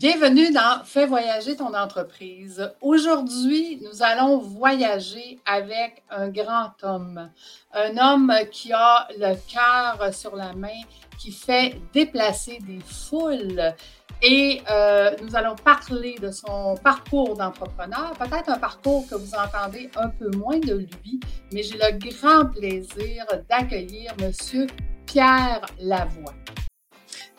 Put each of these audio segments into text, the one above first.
Bienvenue dans Fais voyager ton entreprise. Aujourd'hui, nous allons voyager avec un grand homme, un homme qui a le cœur sur la main, qui fait déplacer des foules. Et euh, nous allons parler de son parcours d'entrepreneur, peut-être un parcours que vous entendez un peu moins de lui, mais j'ai le grand plaisir d'accueillir Monsieur Pierre Lavoie.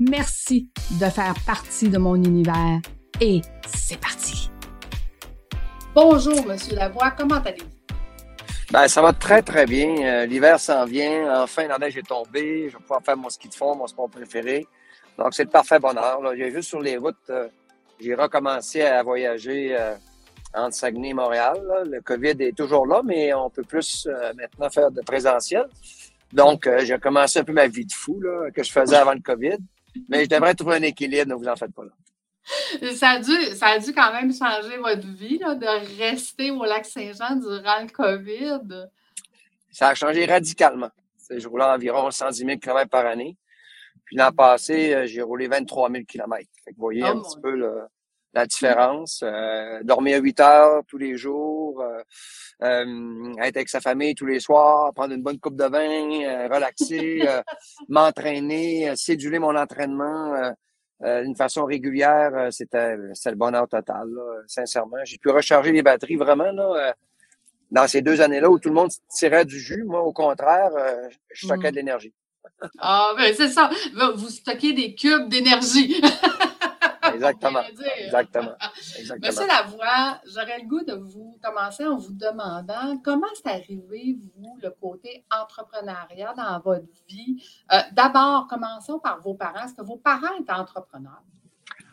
Merci de faire partie de mon univers et c'est parti. Bonjour, Monsieur Lavoie, comment allez-vous? Ben, ça va très, très bien. Euh, l'hiver s'en vient. Enfin, la neige est tombée. Je vais pouvoir faire mon ski de fond, mon sport préféré. Donc, c'est le parfait bonheur. J'ai juste sur les routes, euh, j'ai recommencé à voyager euh, entre Saguenay et Montréal. Le COVID est toujours là, mais on peut plus maintenant faire de présentiel. Donc, j'ai commencé un peu ma vie de fou que je faisais avant le COVID. Mais je devrais trouver un équilibre, ne vous en faites pas là. Ça a, dû, ça a dû quand même changer votre vie là, de rester au lac Saint-Jean durant le COVID. Ça a changé radicalement. Je roulais environ 110 000 km par année. Puis l'an passé, euh, j'ai roulé 23 000 km. vous voyez oh un petit peu la différence. Euh, dormir 8 heures tous les jours, euh, euh, être avec sa famille tous les soirs, prendre une bonne coupe de vin, relaxer, m'entraîner, séduler mon entraînement d'une façon régulière. C'était le bonheur total, sincèrement. J'ai pu recharger les batteries vraiment là, dans ces deux années-là où tout le monde tirait du jus. Moi, au contraire, je stockais mmh. de l'énergie. Ah, ben c'est ça. Vous stockez des cubes d'énergie. Exactement. Exactement. Exactement. Monsieur Lavoie, j'aurais le goût de vous commencer en vous demandant comment c'est arrivé, vous, le côté entrepreneuriat dans votre vie? Euh, d'abord, commençons par vos parents. Est-ce que vos parents étaient entrepreneurs?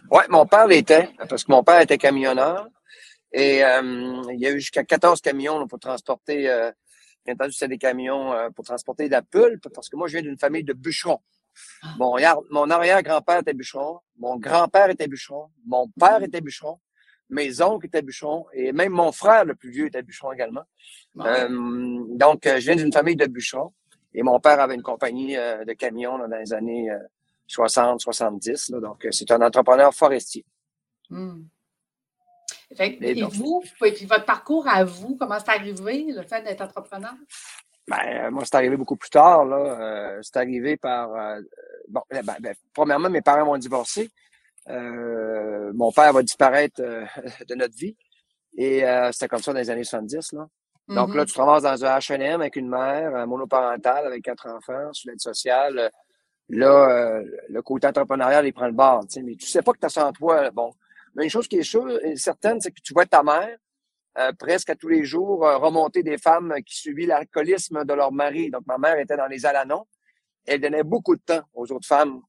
Oui, mon père l'était, parce que mon père était camionneur. Et euh, il y a eu jusqu'à 14 camions pour transporter, euh, bien entendu, c'était des camions pour transporter de la pulpe, parce que moi, je viens d'une famille de bûcherons. Mon, mon arrière-grand-père était bûcheron, mon grand-père était bûcheron, mon père était bûcheron, mes oncles étaient bûcherons et même mon frère le plus vieux était bûcheron également. Euh, donc, euh, je viens d'une famille de bûcherons et mon père avait une compagnie euh, de camions dans les années 60, 70. donc, c'est un entrepreneur forestier. Mmh. et, vous, puis votre parcours à vous, comment c'est arrivé, le fait d'être entrepreneur? Ben, moi, c'est arrivé beaucoup plus tard. Là. Euh, c'est arrivé par. Euh, bon, ben, ben, premièrement, mes parents m'ont divorcé. Euh, mon père va disparaître de notre vie. Et c'était comme ça dans les années 70. Là. Donc là, mm-hmm. tu te ramasses dans un HLM avec une mère monoparentale, avec quatre enfants, sur l'aide sociale. Là, le côté entrepreneurial, il prend le bord. Mais tu sais pas que tu as ça en toi. Bon. Mais une chose qui est sûre et certaine, c'est que tu vois ta mère, euh, presque à tous les jours euh, remonter des femmes qui suivaient l'alcoolisme de leur mari. Donc, ma mère était dans les Alanons. Elle donnait beaucoup de temps aux autres femmes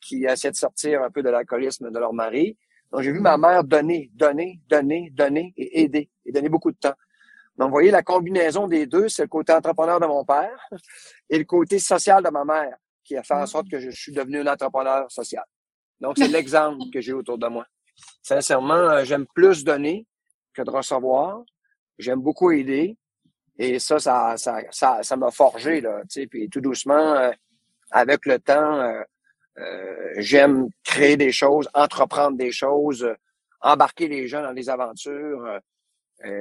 qui essayaient de sortir un peu de l'alcoolisme de leur mari. Donc, j'ai vu ma mère donner, donner, donner, donner et aider, et donner beaucoup de temps. Donc, vous voyez, la combinaison des deux, c'est le côté entrepreneur de mon père et le côté social de ma mère qui a fait en sorte que je suis devenu un entrepreneur social. Donc, c'est l'exemple que j'ai autour de moi. Sincèrement, euh, j'aime plus donner que de recevoir. J'aime beaucoup aider. Et ça, ça, ça, ça, ça m'a forgé, là, tu sais, puis tout doucement, euh, avec le temps, euh, euh, j'aime créer des choses, entreprendre des choses, embarquer les gens dans des aventures.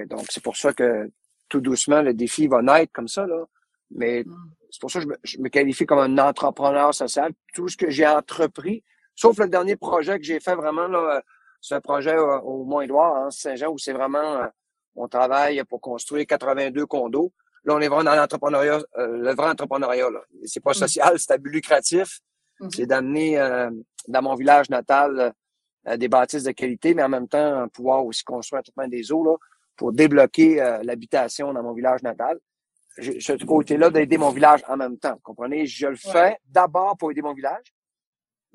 donc, c'est pour ça que tout doucement, le défi va naître comme ça, là. Mais mm. c'est pour ça que je me, je me, qualifie comme un entrepreneur social. Tout ce que j'ai entrepris, sauf le dernier projet que j'ai fait vraiment, là, c'est un projet euh, au Mont-Édouard, hein, Saint-Jean, où c'est vraiment, euh, on travaille pour construire 82 condos. Là, on est vraiment dans l'entrepreneuriat, euh, le vrai entrepreneuriat. Là. C'est pas mmh. social, c'est à but lucratif. Mmh. C'est d'amener dans mon village natal des bâtisses de qualité, mais en même temps pouvoir aussi construire un traitement des eaux là, pour débloquer l'habitation dans mon village natal. ce côté-là d'aider mon village en même temps. Comprenez? Je le fais d'abord pour aider mon village,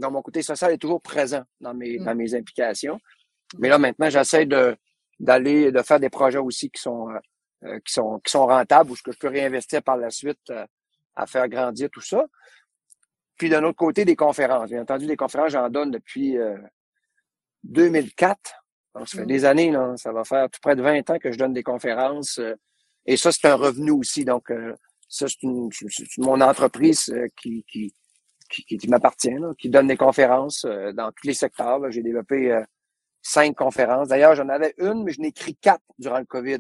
donc, mon côté social est toujours présent dans mes, dans mmh. mes implications. Mais là, maintenant, j'essaie de, d'aller, de faire des projets aussi qui sont, qui sont, qui sont rentables ou ce que je peux réinvestir par la suite à faire grandir tout ça. Puis d'un autre côté, des conférences. Bien entendu, des conférences, j'en donne depuis 2004. Donc, ça fait mmh. des années, là. Ça va faire tout près de 20 ans que je donne des conférences. et ça, c'est un revenu aussi. Donc, ça, c'est mon entreprise qui, qui, qui, qui m'appartient, qui donne des conférences euh, dans tous les secteurs. J'ai développé euh, cinq conférences. D'ailleurs, j'en avais une, mais je n'ai écrit quatre durant le COVID.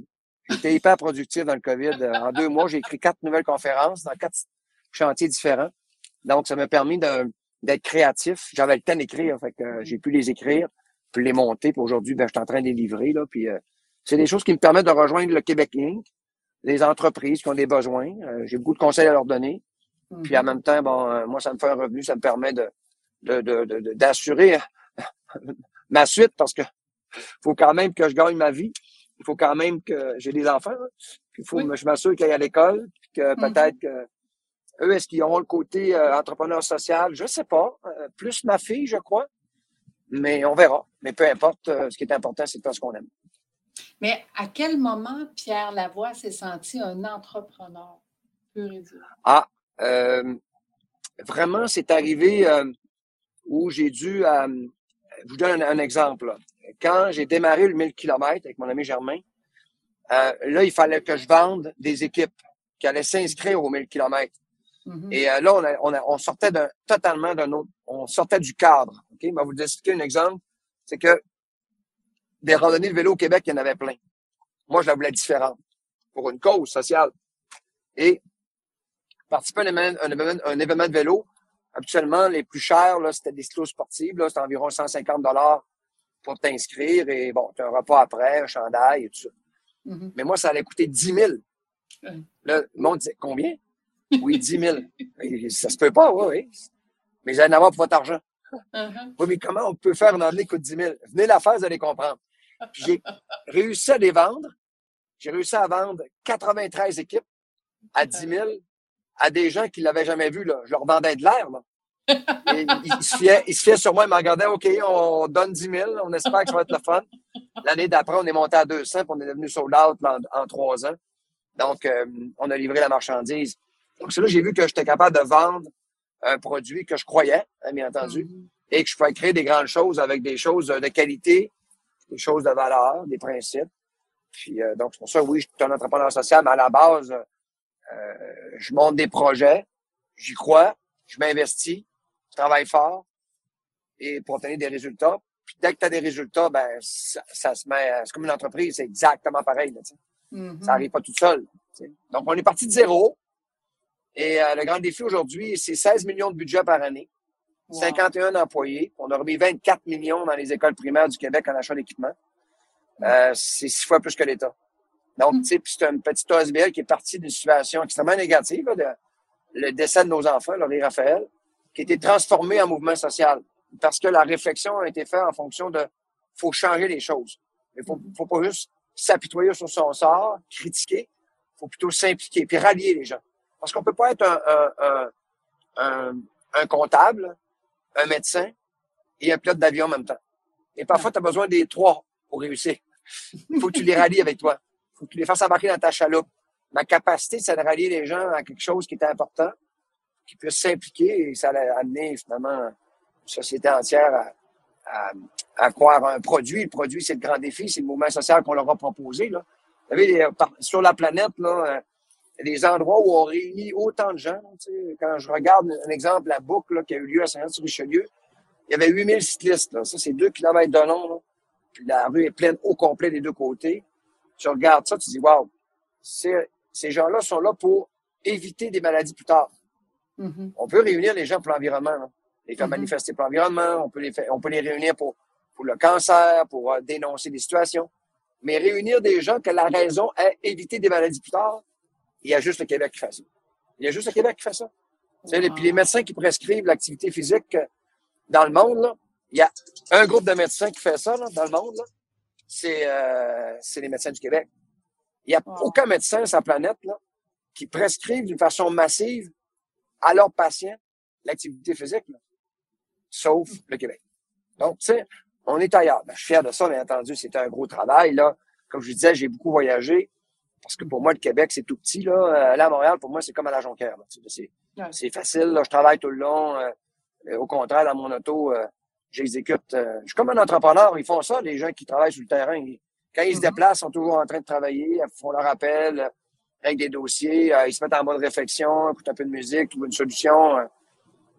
J'étais hyper productif dans le COVID. Euh, en deux mois, j'ai écrit quatre nouvelles conférences dans quatre chantiers différents. Donc, ça m'a permis d'être créatif. J'avais le temps d'écrire, fait que j'ai pu les écrire, puis les monter. Puis aujourd'hui, ben, je suis en train de les livrer. Là, puis c'est des choses qui me permettent de rejoindre le Québec Inc., les entreprises qui ont des besoins. j'ai beaucoup de conseils à leur donner. Puis en même temps, bon, euh, moi, ça me fait un revenu, ça me permet de, d'assurer ma suite parce que faut quand même que je gagne ma vie. Il faut quand même que j'ai des enfants. Hein. il faut que je m'assure qu'ils aillent à l'école, que mhm. peut-être que eux, est-ce qu'ils auront le côté euh, entrepreneur social? Je sais pas. Euh, plus ma fille, je crois. Mais on verra. Mais peu importe, ce qui est important, c'est de faire ce qu'on aime. Mais à quel moment Pierre Lavoie s'est senti un entrepreneur? Ah, euh, vraiment, c'est arrivé euh, où j'ai dû, euh, je vous donne un, exemple. Quand j'ai démarré le 1000 km avec mon ami Germain, là, il fallait que je vende des équipes qui allaient s'inscrire au 1000 km. Et là, on, on, sortait d'un, totalement d'un autre, on sortait du cadre. Ok, je vais vous expliquer un exemple. C'est que des randonnées de vélo au Québec, il y en avait plein. Moi, je la voulais différente pour une cause sociale. Et participer à un événement, de vélo, habituellement, les plus chers, là, c'était des stylos sportifs. Là, c'était environ 150 dollars pour t'inscrire. Et bon, tu as un repas après, un chandail et tout ça. Mm-hmm. Mais moi, ça allait coûter 10 000. Là, le monde disait, combien? Oui, 10 000. ça se peut pas, oui, oui. Mais j'allais en avoir pour votre argent. Uh-huh. Oui, mais comment on peut faire une année qui coûte 10 000? Venez la faire, vous allez comprendre. J'ai réussi à les vendre. J'ai réussi à vendre 93 équipes à 10 000 à des gens qui l'avaient jamais vu. Là. Je leur vendais de l'air. ils, se se sur moi, ils me regardaient, OK, on donne 10 000, on espère que ça va être le fun. L'année d'après, on est monté à 200, puis on est devenu sold out en, trois ans. Donc, euh, on a livré la marchandise. Donc, c'est là que j'ai vu que j'étais capable de vendre un produit que je croyais, hein, bien entendu, mm-hmm. et que je pouvais créer des grandes choses avec des choses de qualité, des choses de valeur, des principes. Puis, euh, donc, c'est pour ça, oui, je suis un entrepreneur social, mais à la base, euh, je monte des projets, j'y crois, je m'investis, je travaille fort et pour obtenir des résultats. Puis dès que tu as des résultats, ben ça, se met. C'est comme une entreprise, c'est exactement pareil. Mm-hmm. Ça n'arrive pas tout seul. Donc, on est parti de zéro. Et euh, le grand défi aujourd'hui, c'est 16 millions de budget par année, 51 employés. On a remis 24 millions dans les écoles primaires du Québec en achat d'équipement. Euh, c'est six fois plus que l'État. Donc, hmm. tu sais, c'est un petit OSBL qui est parti d'une situation extrêmement négative, de, le décès de nos enfants, Laurie Raphaël, qui a été transformé en mouvement social. Parce que la réflexion a été faite en fonction de faut changer les choses. Il faut, faut pas juste s'apitoyer sur son sort, critiquer. Il faut plutôt s'impliquer, puis rallier les gens. Parce qu'on peut pas être un, un, un, un, comptable, un médecin et un pilote d'avion en même temps. Et parfois, tu as besoin des trois pour réussir. Il faut que tu les rallies avec toi faut que tu les fasses embarquer dans ta chaloupe. Ma capacité, c'est de rallier les gens à quelque chose qui est important, qui puisse s'impliquer et ça a amené finalement une société entière à, à, croire un produit. Le produit, c'est le grand défi, c'est le mouvement social qu'on leur a proposé. Là. Vous savez, sur la planète, là, a des endroits où on réunit autant de gens. quand je regarde un exemple, la boucle qui a eu lieu à Saint-Jean-sur-Richelieu, il y avait 8000 cyclistes. Ça, c'est deux kilomètres de long. La rue est pleine au complet des deux côtés tu regardes ça, tu dis, waouh, ces gens-là sont là pour éviter des maladies plus tard. Mm-hmm. On peut réunir les gens pour l'environnement, les faire mm-hmm. manifester pour l'environnement, on peut les on peut les réunir pour, pour le cancer, pour euh, dénoncer des situations. Mais réunir des gens que la raison est éviter des maladies plus tard, il y a juste le Québec qui fait ça. Il y a juste le Québec qui fait ça. Et puis les médecins qui prescrivent l'activité physique euh, dans le monde, il y a un groupe de médecins qui fait ça dans le monde euh, c'est les médecins du Québec. Il n'y a aucun médecin sur la planète là, qui prescrive d'une façon massive à leurs patients l'activité physique, sauf le Québec. Donc, tu sais, on est ailleurs. Ben, je suis fier de ça, bien entendu. C'est un gros travail. là. comme je disais, j'ai beaucoup voyagé. Parce que pour moi, le Québec, c'est tout petit. Là. Aller à Montréal, pour moi, c'est comme à la Jonquière. C'est facile. Là. Je travaille tout le long. Euh, au contraire, dans mon auto, euh, j'exécute. Euh, je suis comme un entrepreneur. Ils font ça, les gens qui travaillent sur le terrain. quand ils se mm-hmm. déplacent, ils sont toujours en train de travailler. Ils font leur appel avec des dossiers. ils se mettent en mode réflexion, écoutent un peu de musique, trouvent une solution. tu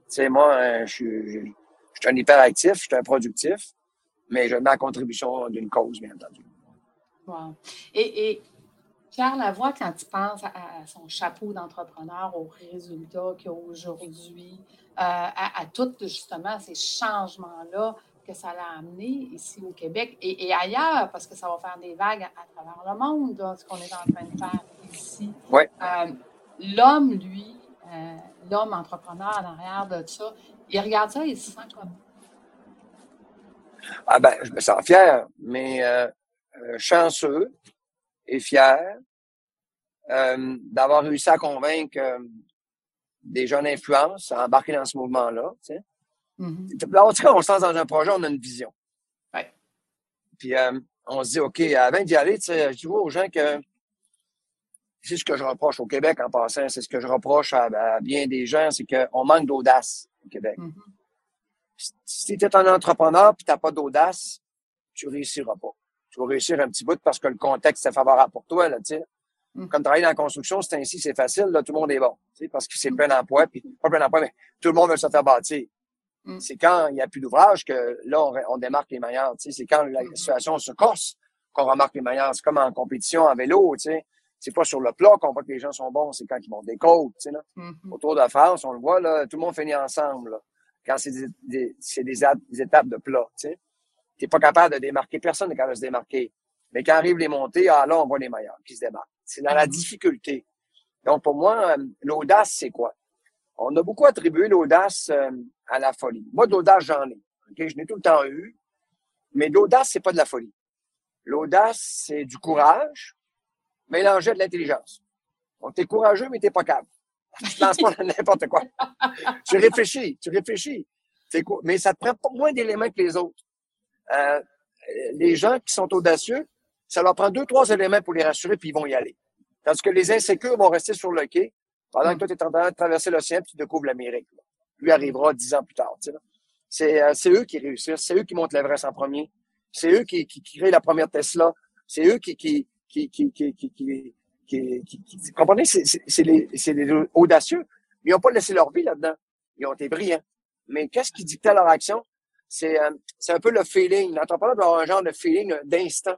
sais, moi, je suis, je suis un hyperactif, je suis un productif, mais je mets la contribution d'une cause, bien entendu. Wow. Et, et Pierre Lavoie, quand tu penses à, son chapeau d'entrepreneur, aux résultats qu'il a aujourd'hui, euh, à, à tous justement ces changements-là que ça l'a amené ici au Québec et, ailleurs, parce que ça va faire des vagues à, travers le monde, ce qu'on est en train de faire ici. Ouais. Euh, l'homme, lui, euh, l'homme entrepreneur en arrière de ça, il regarde ça et il se sent comme. Ah ben, je me sens fier, mais chanceux, et fier euh, d'avoir réussi à convaincre euh, des jeunes influences à embarquer dans ce mouvement-là. Tu sais. Mm-hmm. on se lance dans un projet, on a une vision. Ouais. Puis euh, on se dit, OK, avant d'y aller, tu sais, je dis aux gens que c'est ce que je reproche au Québec en passant, c'est ce que je reproche à, bien des gens, c'est qu'on manque d'audace au Québec. Mm-hmm. Si tu es un entrepreneur et tu n'as pas d'audace, tu réussiras pas tu vas réussir un petit bout parce que le contexte est favorable pour toi, là, tu sais. Mm. Comme travailler dans la construction, c'est ainsi, c'est facile, là, tout le monde est bon, tu sais, parce que c'est mm. plein d'emplois, puis pas plein d'emplois, mais tout le monde veut se faire bâtir. Mm. C'est quand il n'y a plus d'ouvrage que là, on, démarque les meilleurs, tu sais. C'est quand la situation se corse qu'on remarque les meilleurs. C'est comme en compétition en vélo, tu sais. C'est pas sur le plat qu'on voit que les gens sont bons, c'est quand ils montent des côtes, tu sais, là. Mm-hmm. Autour de France, on le voit, là, tout le monde finit ensemble, là. Quand c'est des, des, des, étapes de plat, tu sais t'es pas capable de démarquer. Personne n'est capable de se démarquer. Mais quand arrivent les montées, ah là, on voit les meilleurs qui se démarquent. C'est dans la mhm. difficulté. Donc, pour moi, euh, l'audace, c'est quoi? On a beaucoup attribué l'audace euh, à la folie. Moi, de l'audace, j'en ai. Je n'ai tout le temps eu. Mais l'audace, c'est pas de la folie. L'audace, c'est du courage mélangé de l'intelligence. Donc, t'es courageux, mais t'es pas capable. Tu lances pas n'importe quoi. tu réfléchis, tu réfléchis. Mais ça te prend pas moins d'éléments que les autres les gens qui sont audacieux, ça leur prend deux, trois éléments pour les rassurer, puis ils vont y aller. Tandis que les insécures vont rester sur le quai pendant que toi, tu es en train de traverser l'océan puis tu découvres l'Amérique. Lui arrivera dix ans plus tard. C'est eux qui réussissent, c'est eux qui montent l'Everest en premier, c'est eux qui, créent la première Tesla, c'est eux qui... qui, qui, qui, qui comprenez, c'est les, les audacieux. Ils n'ont pas laissé leur vie là-dedans. Ils ont été brillants. Mais qu'est-ce qui dictait leur action? C'est euh, c'est un peu le feeling. L'entrepreneur doit avoir un genre de feeling d'instant.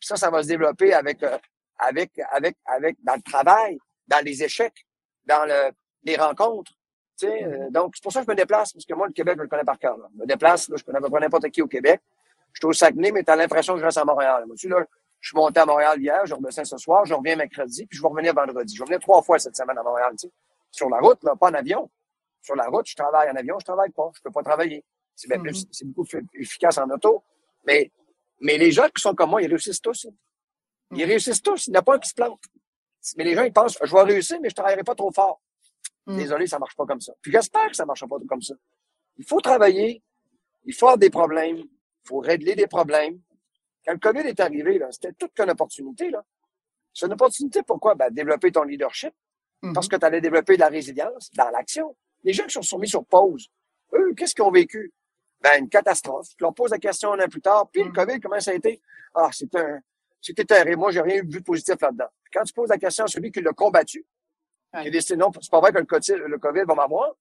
Ça, ça va se développer avec, euh, avec, avec, avec, dans le travail, dans les échecs, dans le, les rencontres. Tu sais, euh, mm-hmm. donc, c'est pour ça que je me déplace, parce que moi, le Québec, je le connais par cœur. Je me déplace, là, je connais pas n'importe qui au Québec. Je suis au Saguenay, mais tu as l'impression que je reste à Montréal. Moi, tu là, je suis monté à Montréal hier, je redescends ce soir, je reviens mercredi, puis je vais revenir vendredi. Je vais revenir trois fois cette semaine à Montréal, tu sais. Sur la route, là, pas en avion. Sur la route, je travaille en avion, je travaille pas. Je peux pas travailler. Mm-hmm. C'est beaucoup plus efficace en auto. Mais, mais les gens qui sont comme moi, ils réussissent tous. Ils mm-hmm. réussissent tous. Il n'y en a pas un qui se plante. Mais les gens, ils pensent, je vais réussir, mais je ne travaillerai pas trop fort. Mm. Désolé, ça ne marche pas comme ça. Puis j'espère que ça ne marchera pas comme ça. Il faut travailler. Il faut avoir des problèmes. Il faut régler des problèmes. Quand le COVID est arrivé, c'était toute une opportunité. Là. C'est une opportunité pourquoi? Ben, développer ton leadership. Mm-hmm. Parce que tu allais développer de la résilience dans l'action. Les gens qui se sont mis sur pause, eux, qu'est-ce qu'ils ont vécu? Ben, une catastrophe. Tu leur poses la question un an plus tard. Puis le mm. COVID, comment ça a été? Ah, c'était un, c'était terrible. Moi, j'ai rien eu de positif là-dedans. Quand tu poses la question à celui qui l'a combattu, qui a décidé non, c'est pas vrai que le COVID, va m'avoir.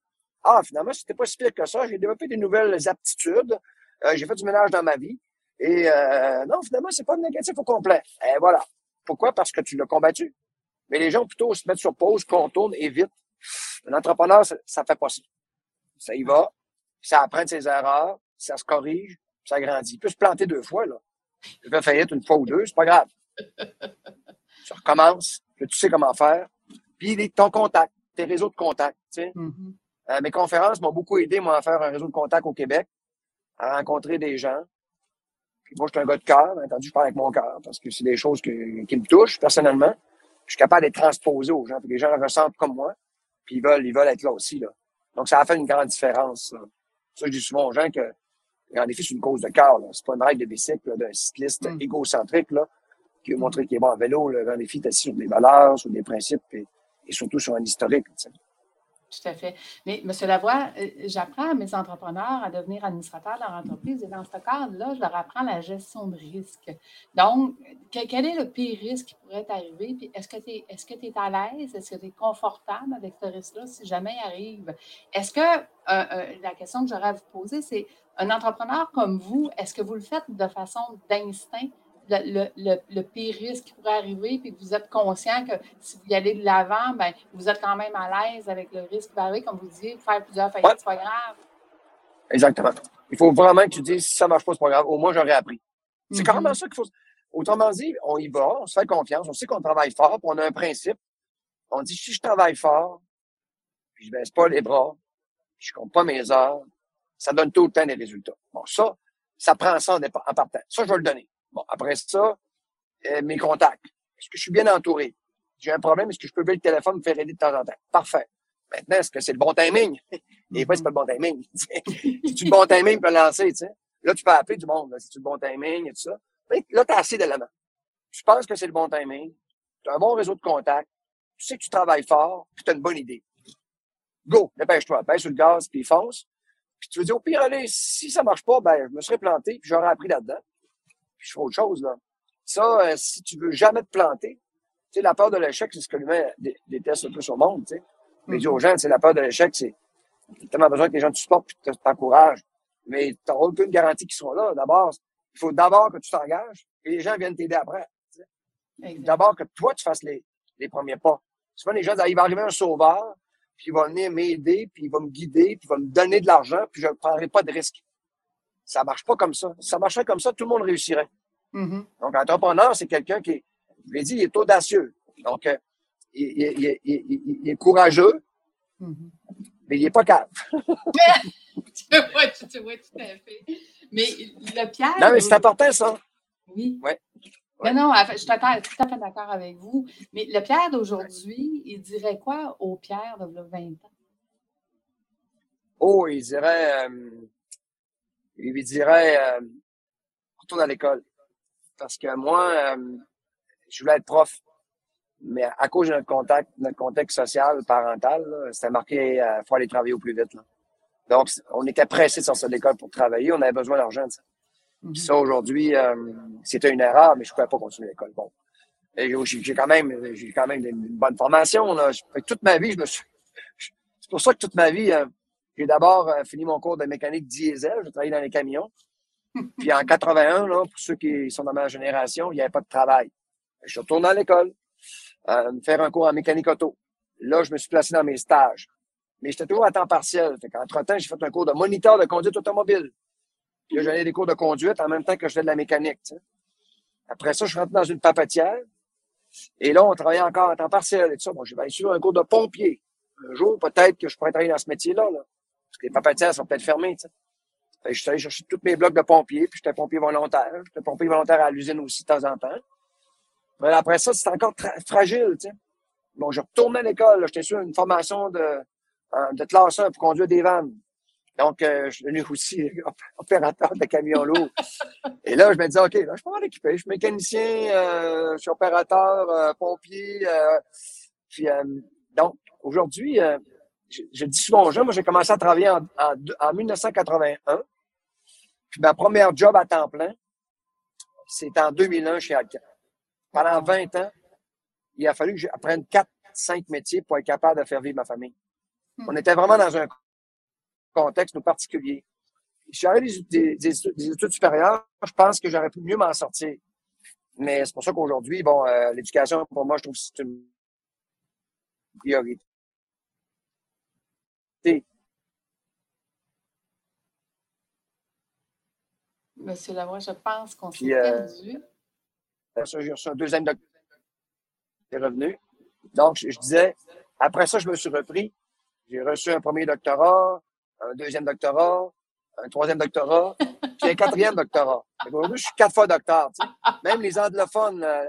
Ah, finalement, c'était pas si pire que ça. J'ai développé des nouvelles aptitudes. Euh, j'ai fait du ménage dans ma vie. Et euh, non, finalement, c'est pas négatif au complet. Et voilà. Pourquoi? Parce que tu l'as combattu. Mais les gens plutôt se mettent sur pause, contournent et vite. Un entrepreneur, ça, ça fait pas ça. Ça y va, ça apprend de ses erreurs, ça se corrige, ça grandit. Il peut se planter deux fois, là. Il peut faillite une fois ou deux, c'est pas grave. Ça recommence, tu sais comment faire. Puis ton contact, tes réseaux de contact, tu sais. Mm-hmm. Euh, mes conférences m'ont beaucoup aidé, moi, à faire un réseau de contact au Québec, à rencontrer des gens. Puis moi, je suis un gars de cœur, entendu, je parle avec mon cœur, parce que c'est des choses qui me touchent personnellement. Je suis capable d'être transposé aux gens. Puis les gens ressentent comme moi. Puis ils veulent, ils veulent être là aussi, là. Donc, ça a fait une grande différence. Ça, je dis souvent aux gens que, en effet, c'est une cause de cœur. C'est pas une règle de bicycle d'un cycliste mm. égocentrique. Là. qui veut montrer qu'il est bon en vélo. Le grand défi est assis sur des valeurs, sur des principes et, surtout sur un historique. Tout à fait. Mais, M. Lavoie, euh, j'apprends à mes entrepreneurs à devenir administrateurs de leur entreprise et dans ce cadre-là, je leur apprends la gestion de risque. Donc, quel est le pire risque qui pourrait t'arriver? Puis est-ce que tu es, est-ce que à l'aise? Est-ce que tu es confortable avec ce risque-là si jamais il arrive? Est-ce que, euh, euh, la question que j'aurais à vous poser, c'est un entrepreneur comme vous, est-ce que vous le faites de façon d'instinct? Le, pire risque qui pourrait arriver, puis que vous êtes conscient que si vous y allez de l'avant, ben, vous êtes quand même à l'aise avec le risque qui comme vous disiez, faire plusieurs faillites, c'est pas grave. Exactement. Il faut vraiment que tu dises, si ça marche pas, c'est pas grave, au moins j'aurais appris. C'est quand même ça qu'il faut. Autrement dit, on y va, on se fait confiance, on sait qu'on travaille fort, puis on a un principe. On dit, si je travaille fort, puis je baisse pas les bras, puis je compte pas mes heures, ça donne tout le temps des résultats. Bon, ça, ça prend ça en, en partant. Ça, je vais le donner. Bon, après ça, euh, mes contacts. Est-ce que je suis bien entouré? J'ai un problème, est-ce que je peux lever le téléphone me faire aider de temps en temps? Parfait. Maintenant, est-ce que c'est le bon timing? Et fois, c'est pas le bon timing. c'est le bon timing pour lancer, tu sais? Là, tu peux appeler du monde, c'est le bon timing et tout ça? là, tu as assez d'éléments. Tu penses que c'est le bon timing, tu as un bon réseau de contacts, tu sais que tu travailles fort, puis tu as une bonne idée. Go, dépêche-toi, pèse sur le gaz, puis fonce. Puis tu veux dire, au pire, allez, si ça marche pas, ben, je me serais planté, puis j'aurais appris là-dedans puis je fais autre chose. Là. Ça, euh, si tu veux jamais te planter, tu sais, la peur de l'échec, c'est ce que l'humain déteste un peu sur le monde. Tu sais. Mais mm -hmm. aux gens, c'est la peur de l'échec, c'est tellement besoin que les gens te supportent et t'encouragent. Mais tu n'auras aucune garantie qu'ils seront là. D'abord, il faut d'abord que tu t'engages et les gens viennent t'aider après. D'abord que toi, tu fasses les, les premiers pas. Souvent, les gens disent, ah, il va arriver un sauveur, puis il va venir m'aider, puis il va me guider, puis il va me donner de l'argent, puis je ne prendrai pas de risque. Ça marche pas comme ça. Si ça marchait comme ça, tout le monde réussirait. Mm-hmm. Donc, entrepreneur, c'est quelqu'un qui, je l'ai dit, il est audacieux. Donc, euh, il, est courageux, mm-hmm. mais il n'est pas calme. tu, vois, tu vois tout à fait. Mais le piège. Non, mais c'est important, ça. Oui. Ouais. Non, non, je suis tout à fait d'accord avec vous. Mais le Pierre d'aujourd'hui, il dirait quoi au Pierre de 20 ans? Oh, il dirait. Euh, lui dirait euh, retourne à l'école. Parce que moi, euh, je voulais être prof. Mais à cause de notre contact, notre contexte social, parental, c'était marqué euh, faut aller travailler au plus vite. Là. Donc, on était pressé de sortir de l'école pour travailler. On avait besoin d'argent. Ça. Mm ça, aujourd'hui, euh, c'était une erreur, mais je ne pouvais pas continuer l'école. Bon. J'ai quand même j'ai quand même une bonne formation. Là. Toute ma vie, je me suis. C'est pour ça que toute ma vie, j'ai d'abord euh, fini mon cours de mécanique diesel. J'ai travaillé dans les camions. Puis en 81, là, pour ceux qui sont dans ma génération, il n'y avait pas de travail. Je suis retourné à l'école, euh, faire un cours en mécanique auto. Là, je me suis placé dans mes stages. Mais j'étais toujours à temps partiel. Fait qu'entre-temps, j'ai fait un cours de moniteur de conduite automobile. Puis là, j'allais des cours de conduite en même temps que je faisais de la mécanique. Après ça, je suis rentré dans une papetière. Et là, on travaillait encore à temps partiel et ça. Bon, j'ai suivi un cours de pompier. Un jour, peut-être que je pourrais travailler dans ce métier-là. Là. Parce que les papetières sont peut-être fermées, tu sais. je suis allé chercher tous mes blocs de pompiers, puis j'étais pompier volontaire. J'étais pompier volontaire à l'usine aussi de temps en temps. Mais après ça, c'était encore fragile, tu sais. Bon, je retournais à l'école. J'étais sur une formation de, de classeur pour conduire des vannes. Donc, euh, je suis devenu aussi opérateur de camions lourds. Et là, je me disais, OK, là, je peux m'en équiper. Je suis mécanicien, euh, je suis opérateur, euh, pompier. puis, donc, aujourd'hui, je, dis souvent aux gens, moi, j'ai commencé à travailler en, en, 1981. Puis ma première job à temps plein, c'était en 2001 chez Alcan. Pendant 20 ans, il a fallu que j'apprenne 4, 5 métiers pour être capable de faire vivre ma famille. Hmm. On était vraiment dans un contexte particulier. Je suis arrivé des, des, études supérieures, je pense que j'aurais pu mieux m'en sortir. Mais c'est pour ça qu'aujourd'hui, bon, euh, l'éducation, pour moi, je trouve que c'est une priorité. Monsieur Lavoie, je pense qu'on s'est euh, perdu. J'ai reçu un deuxième doctorat. revenu. Donc, je, disais, après ça, je me suis repris. J'ai reçu un premier doctorat, un deuxième doctorat, un troisième doctorat, puis un quatrième doctorat. Aujourd'hui, je suis quatre fois docteur. Même les anglophones, euh,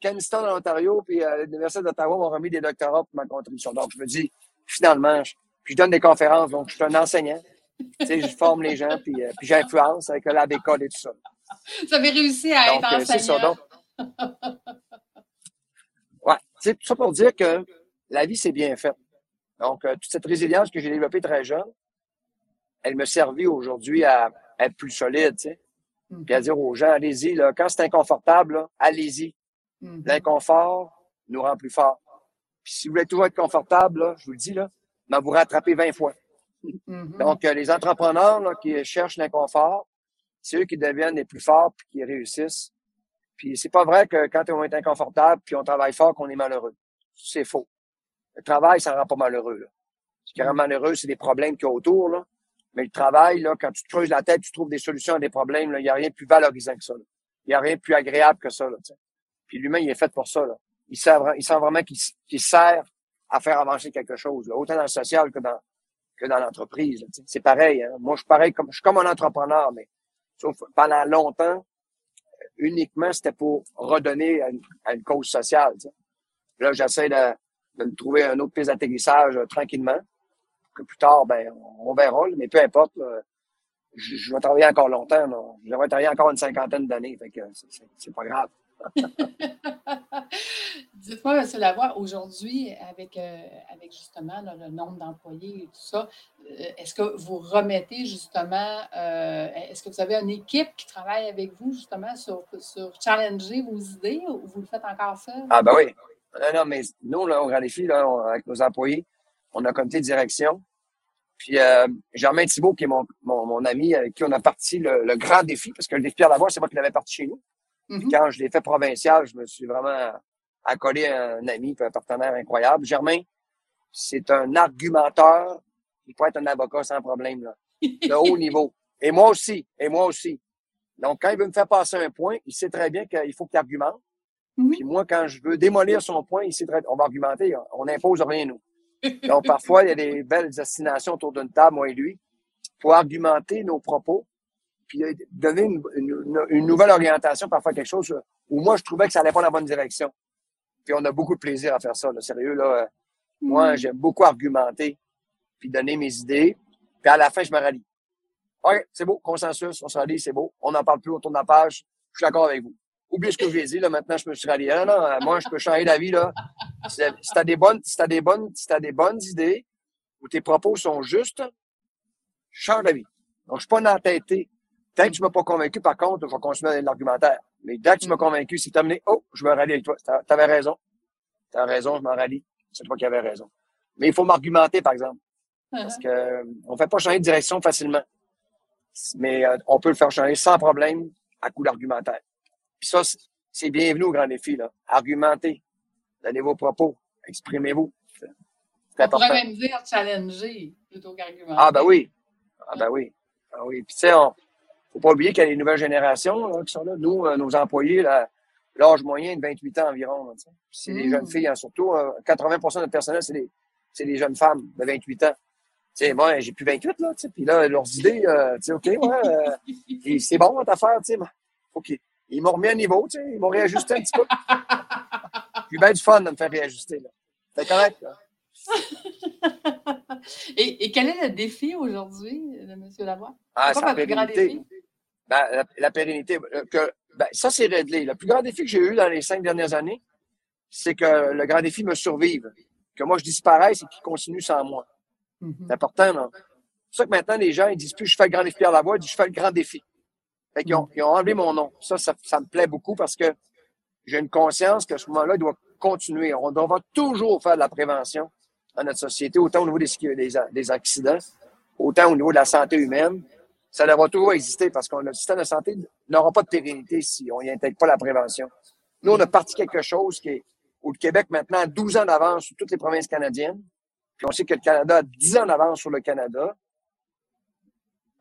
Keniston en Ontario, puis euh, l'Université d'Ottawa m'ont remis des doctorats pour ma contribution. Donc, je me dis, finalement, je, puis je donne des conférences, donc je suis un enseignant. tu sais, je forme les gens, puis, euh, puis j'influence avec la bécole et tout ça. Vous avez réussi à être euh, enseignant. Ça, donc, ouais, c'est tout ça pour dire que la vie, c'est bien fait. Donc, euh, toute cette résilience que j'ai développée très jeune, elle me servit aujourd'hui à être plus solide, tu sais. Mm-hmm. Puis à dire aux gens, allez-y, là, quand c'est inconfortable, allez-y. Mm-hmm. L'inconfort nous rend plus forts. Puis si vous voulez toujours être confortable, là, je vous le dis, là, ben, vous rattrapez 20 fois. Mm-hmm. Donc, euh, les entrepreneurs là, qui cherchent l'inconfort, c'est eux qui deviennent les plus forts puis qui réussissent. Puis c'est pas vrai que quand on est inconfortable puis on travaille fort qu'on est malheureux. C'est faux. Le travail, ça rend pas malheureux. Là. Ce qui rend malheureux, c'est les problèmes qu'il y a autour. Là. Mais le travail, là, quand tu te creuses la tête, tu trouves des solutions à des problèmes, il n'y a rien de plus valorisant que ça. Il n'y a rien de plus agréable que ça. Là, Puis l'humain, il est fait pour ça. Là. Il, sent, il sent vraiment qu'il sert à faire avancer quelque chose, là, autant dans le social que dans, que dans l'entreprise. C'est pareil. Hein. Moi, je suis pareil, comme, je suis comme un entrepreneur, mais sauf pendant longtemps, uniquement, c'était pour redonner à une, cause sociale. Là, j'essaie de, de me trouver un autre piste d'atterrissage euh, tranquillement que plus tard, ben, on verra, mais peu importe. je, vais travailler encore longtemps. Je vais travailler encore une cinquantaine d'années. Fait que c'est pas grave. Dites-moi, M. Lavoie, aujourd'hui, avec, euh, avec justement le nombre d'employés et tout ça, euh, est-ce que vous remettez justement, euh, est-ce que vous avez une équipe qui travaille avec vous justement sur, sur challenger vos idées ou vous le faites encore seul? Ah ben oui. Non, mais nous, là, Grand Défi, là, avec nos employés, on a un comité de direction. Puis Germain Thibault, qui est mon, mon, mon, ami avec qui on a parti le, grand défi, parce que le défi Pierre Lavoie, c'est moi qui l'avais parti chez nous. Mm-hmm. Quand je l'ai fait provincial, je me suis vraiment accolé à un ami, un partenaire incroyable. Germain, c'est un argumenteur. Il peut être un avocat sans problème, là, de haut niveau. Et moi aussi, et moi aussi. Donc, quand il veut me faire passer un point, il sait très bien qu'il faut qu'il argumente. Mm-hmm. Puis moi, quand je veux démolir son point, il sait très on va argumenter, on n'impose rien, nous. Donc, parfois, il y a des belles destinations autour d'une table, moi et lui, pour argumenter nos propos, puis euh, donner une, nouvelle orientation, parfois quelque chose où moi, je trouvais que ça allait pas dans la bonne direction. Puis on a beaucoup de plaisir à faire ça, là, sérieux. Là, Moi, mm. j'aime beaucoup argumenter, puis donner mes idées. Puis à la fin, je me rallie. OK, c'est beau, consensus, on se rallie, c'est beau. On n'en parle plus autour de la page. Je suis d'accord avec vous. Oubliez ce que j'ai dit, là, maintenant, je me suis rallié. Non, non, moi, je peux changer d'avis, là. Si t'as des bonnes, si t'as des bonnes, si t'as des bonnes idées, ou tes propos sont justes, change d'avis. Donc, je suis pas entêté. Tant que tu m'as pas convaincu, par contre, je vais continuer à l'argumentaire. Mais dès que tu m'as convaincu, c'est terminé. Oh, je me rallie avec toi. T'avais raison. T'as raison, je m'en rallie. C'est toi qui avais raison. Mais il faut m'argumenter, par exemple. Parce uh-huh. que on fait pas changer de direction facilement. Mais euh, on peut le faire changer sans problème à coup d'argumentaire. Puis ça, c'est bienvenu au grand défi, là. Argumentez. Donnez vos propos. Exprimez-vous. Important. On pourrait même dire challenger plutôt qu'argumenter. Ah, ben oui. Ah, ben oui. Ah oui. Puis, tu sais, on, faut pas oublier qu'il y a les nouvelles générations qui sont là. Nous, euh, nos employés, l'âge moyen de 28 ans environ. C'est des jeunes mmh. filles, hein, surtout. 80% euh, de notre personnel, c'est des, c'est des jeunes femmes de 28 ans. Sais, moi, j'ai plus 28, là. Puis là, leurs idées, euh, sais, OK, ouais, c'est bon, votre affaire, tu sais. Qu'ils ils m'ont remis à niveau, tu sais, ils m'ont réajusté un petit peu. J'ai bien du fun de me faire réajuster. C'est correct. Là. et, quel est le défi aujourd'hui de M. Lavoie? Ah, c'est la pérennité. Ben, la, pérennité. Euh, que, ben, ça, c'est réglé. Le plus grand défi que j'ai eu dans les cinq dernières années, c'est que le grand défi me survive. Que moi, je disparaisse et qu'il continue sans moi. Mm-hmm. C'est important, non? C'est pour ça que maintenant, les gens, ils disent plus je fais le grand défi à Lavoie, ils disent je fais le grand défi. Fait ils, ont, ils ont enlevé mon nom. Ça, ça, ça me plaît beaucoup parce que j'ai une conscience qu'à ce moment-là, il doit continuer. On doit toujours faire de la prévention dans notre société, autant au niveau des, des, des accidents, autant au niveau de la santé humaine. Ça devra toujours exister parce que le système de santé n'aura pas de pérennité si on n'y intègre pas la prévention. Nous, on a parti quelque chose qui est, le Québec maintenant a 12 ans d'avance sur toutes les provinces canadiennes. Puis on sait que le Canada a 10 ans d'avance sur le Canada.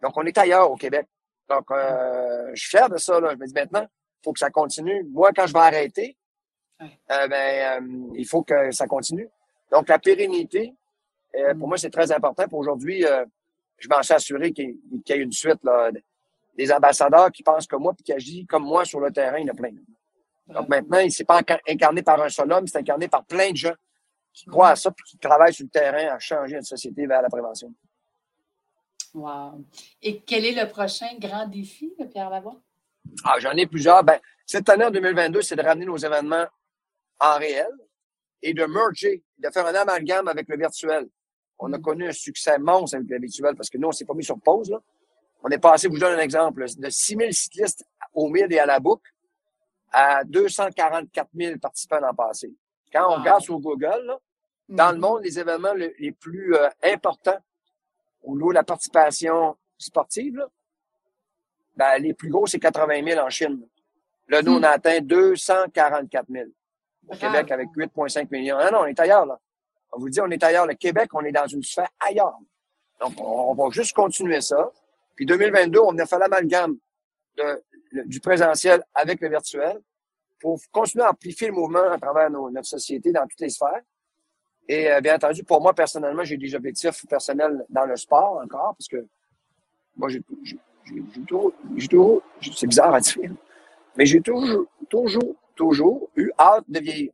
Donc, on est ailleurs au Québec. Donc, euh, je suis fier de ça. Là. Je me dis maintenant, il faut que ça continue. Moi, quand je vais arrêter, euh, ben, euh, il faut que ça continue. Donc, la pérennité, pour mm. moi, c'est très important. Pour aujourd'hui, je m'en suis assuré qu'il y ait une suite là, des ambassadeurs qui pensent comme moi puis qui agissent comme moi sur le terrain. Il y en a plein. Donc maintenant, il s'est pas incarné par un seul homme, c'est incarné par plein de gens qui croient à ça puis qui travaillent sur le terrain à changer notre société vers la prévention. Wow. Et quel est le prochain grand défi, Pierre Lavoie? Ah, j'en ai plusieurs. Ben, Cette année, en 2022, c'est de ramener nos événements en réel et de merger, de faire un amalgame avec le virtuel. On a mm. connu un succès monstre avec le virtuel parce que nous, on s'est pas mis sur pause. Là. On est passé, je vous donne un exemple, de 6 000 cyclistes au mid et à la boucle à 244 000 participants l'an passé. Quand on regarde sur Google, dans le mm-hmm. monde, les événements les plus euh, importants au niveau de la participation sportive, ben, les plus gros, c'est 80 000 en Chine. Là, nous, on a hmm. atteint 244 000 au Québec avec 8,5 millions. Non, non, on est ailleurs, là. On vous dit, on est ailleurs. Le Québec, on est dans une sphère ailleurs. Donc, on, va juste continuer ça. Puis 2022, on a fait l'amalgame du présentiel avec le virtuel pour continuer à amplifier le mouvement à travers notre société dans toutes les sphères. Et euh, bien entendu, pour moi, personnellement, j'ai des objectifs personnels dans le sport encore, parce que moi, j'ai toujours, toujours c'est bizarre à dire, mais j'ai toujours, toujours, toujours eu hâte de vieillir.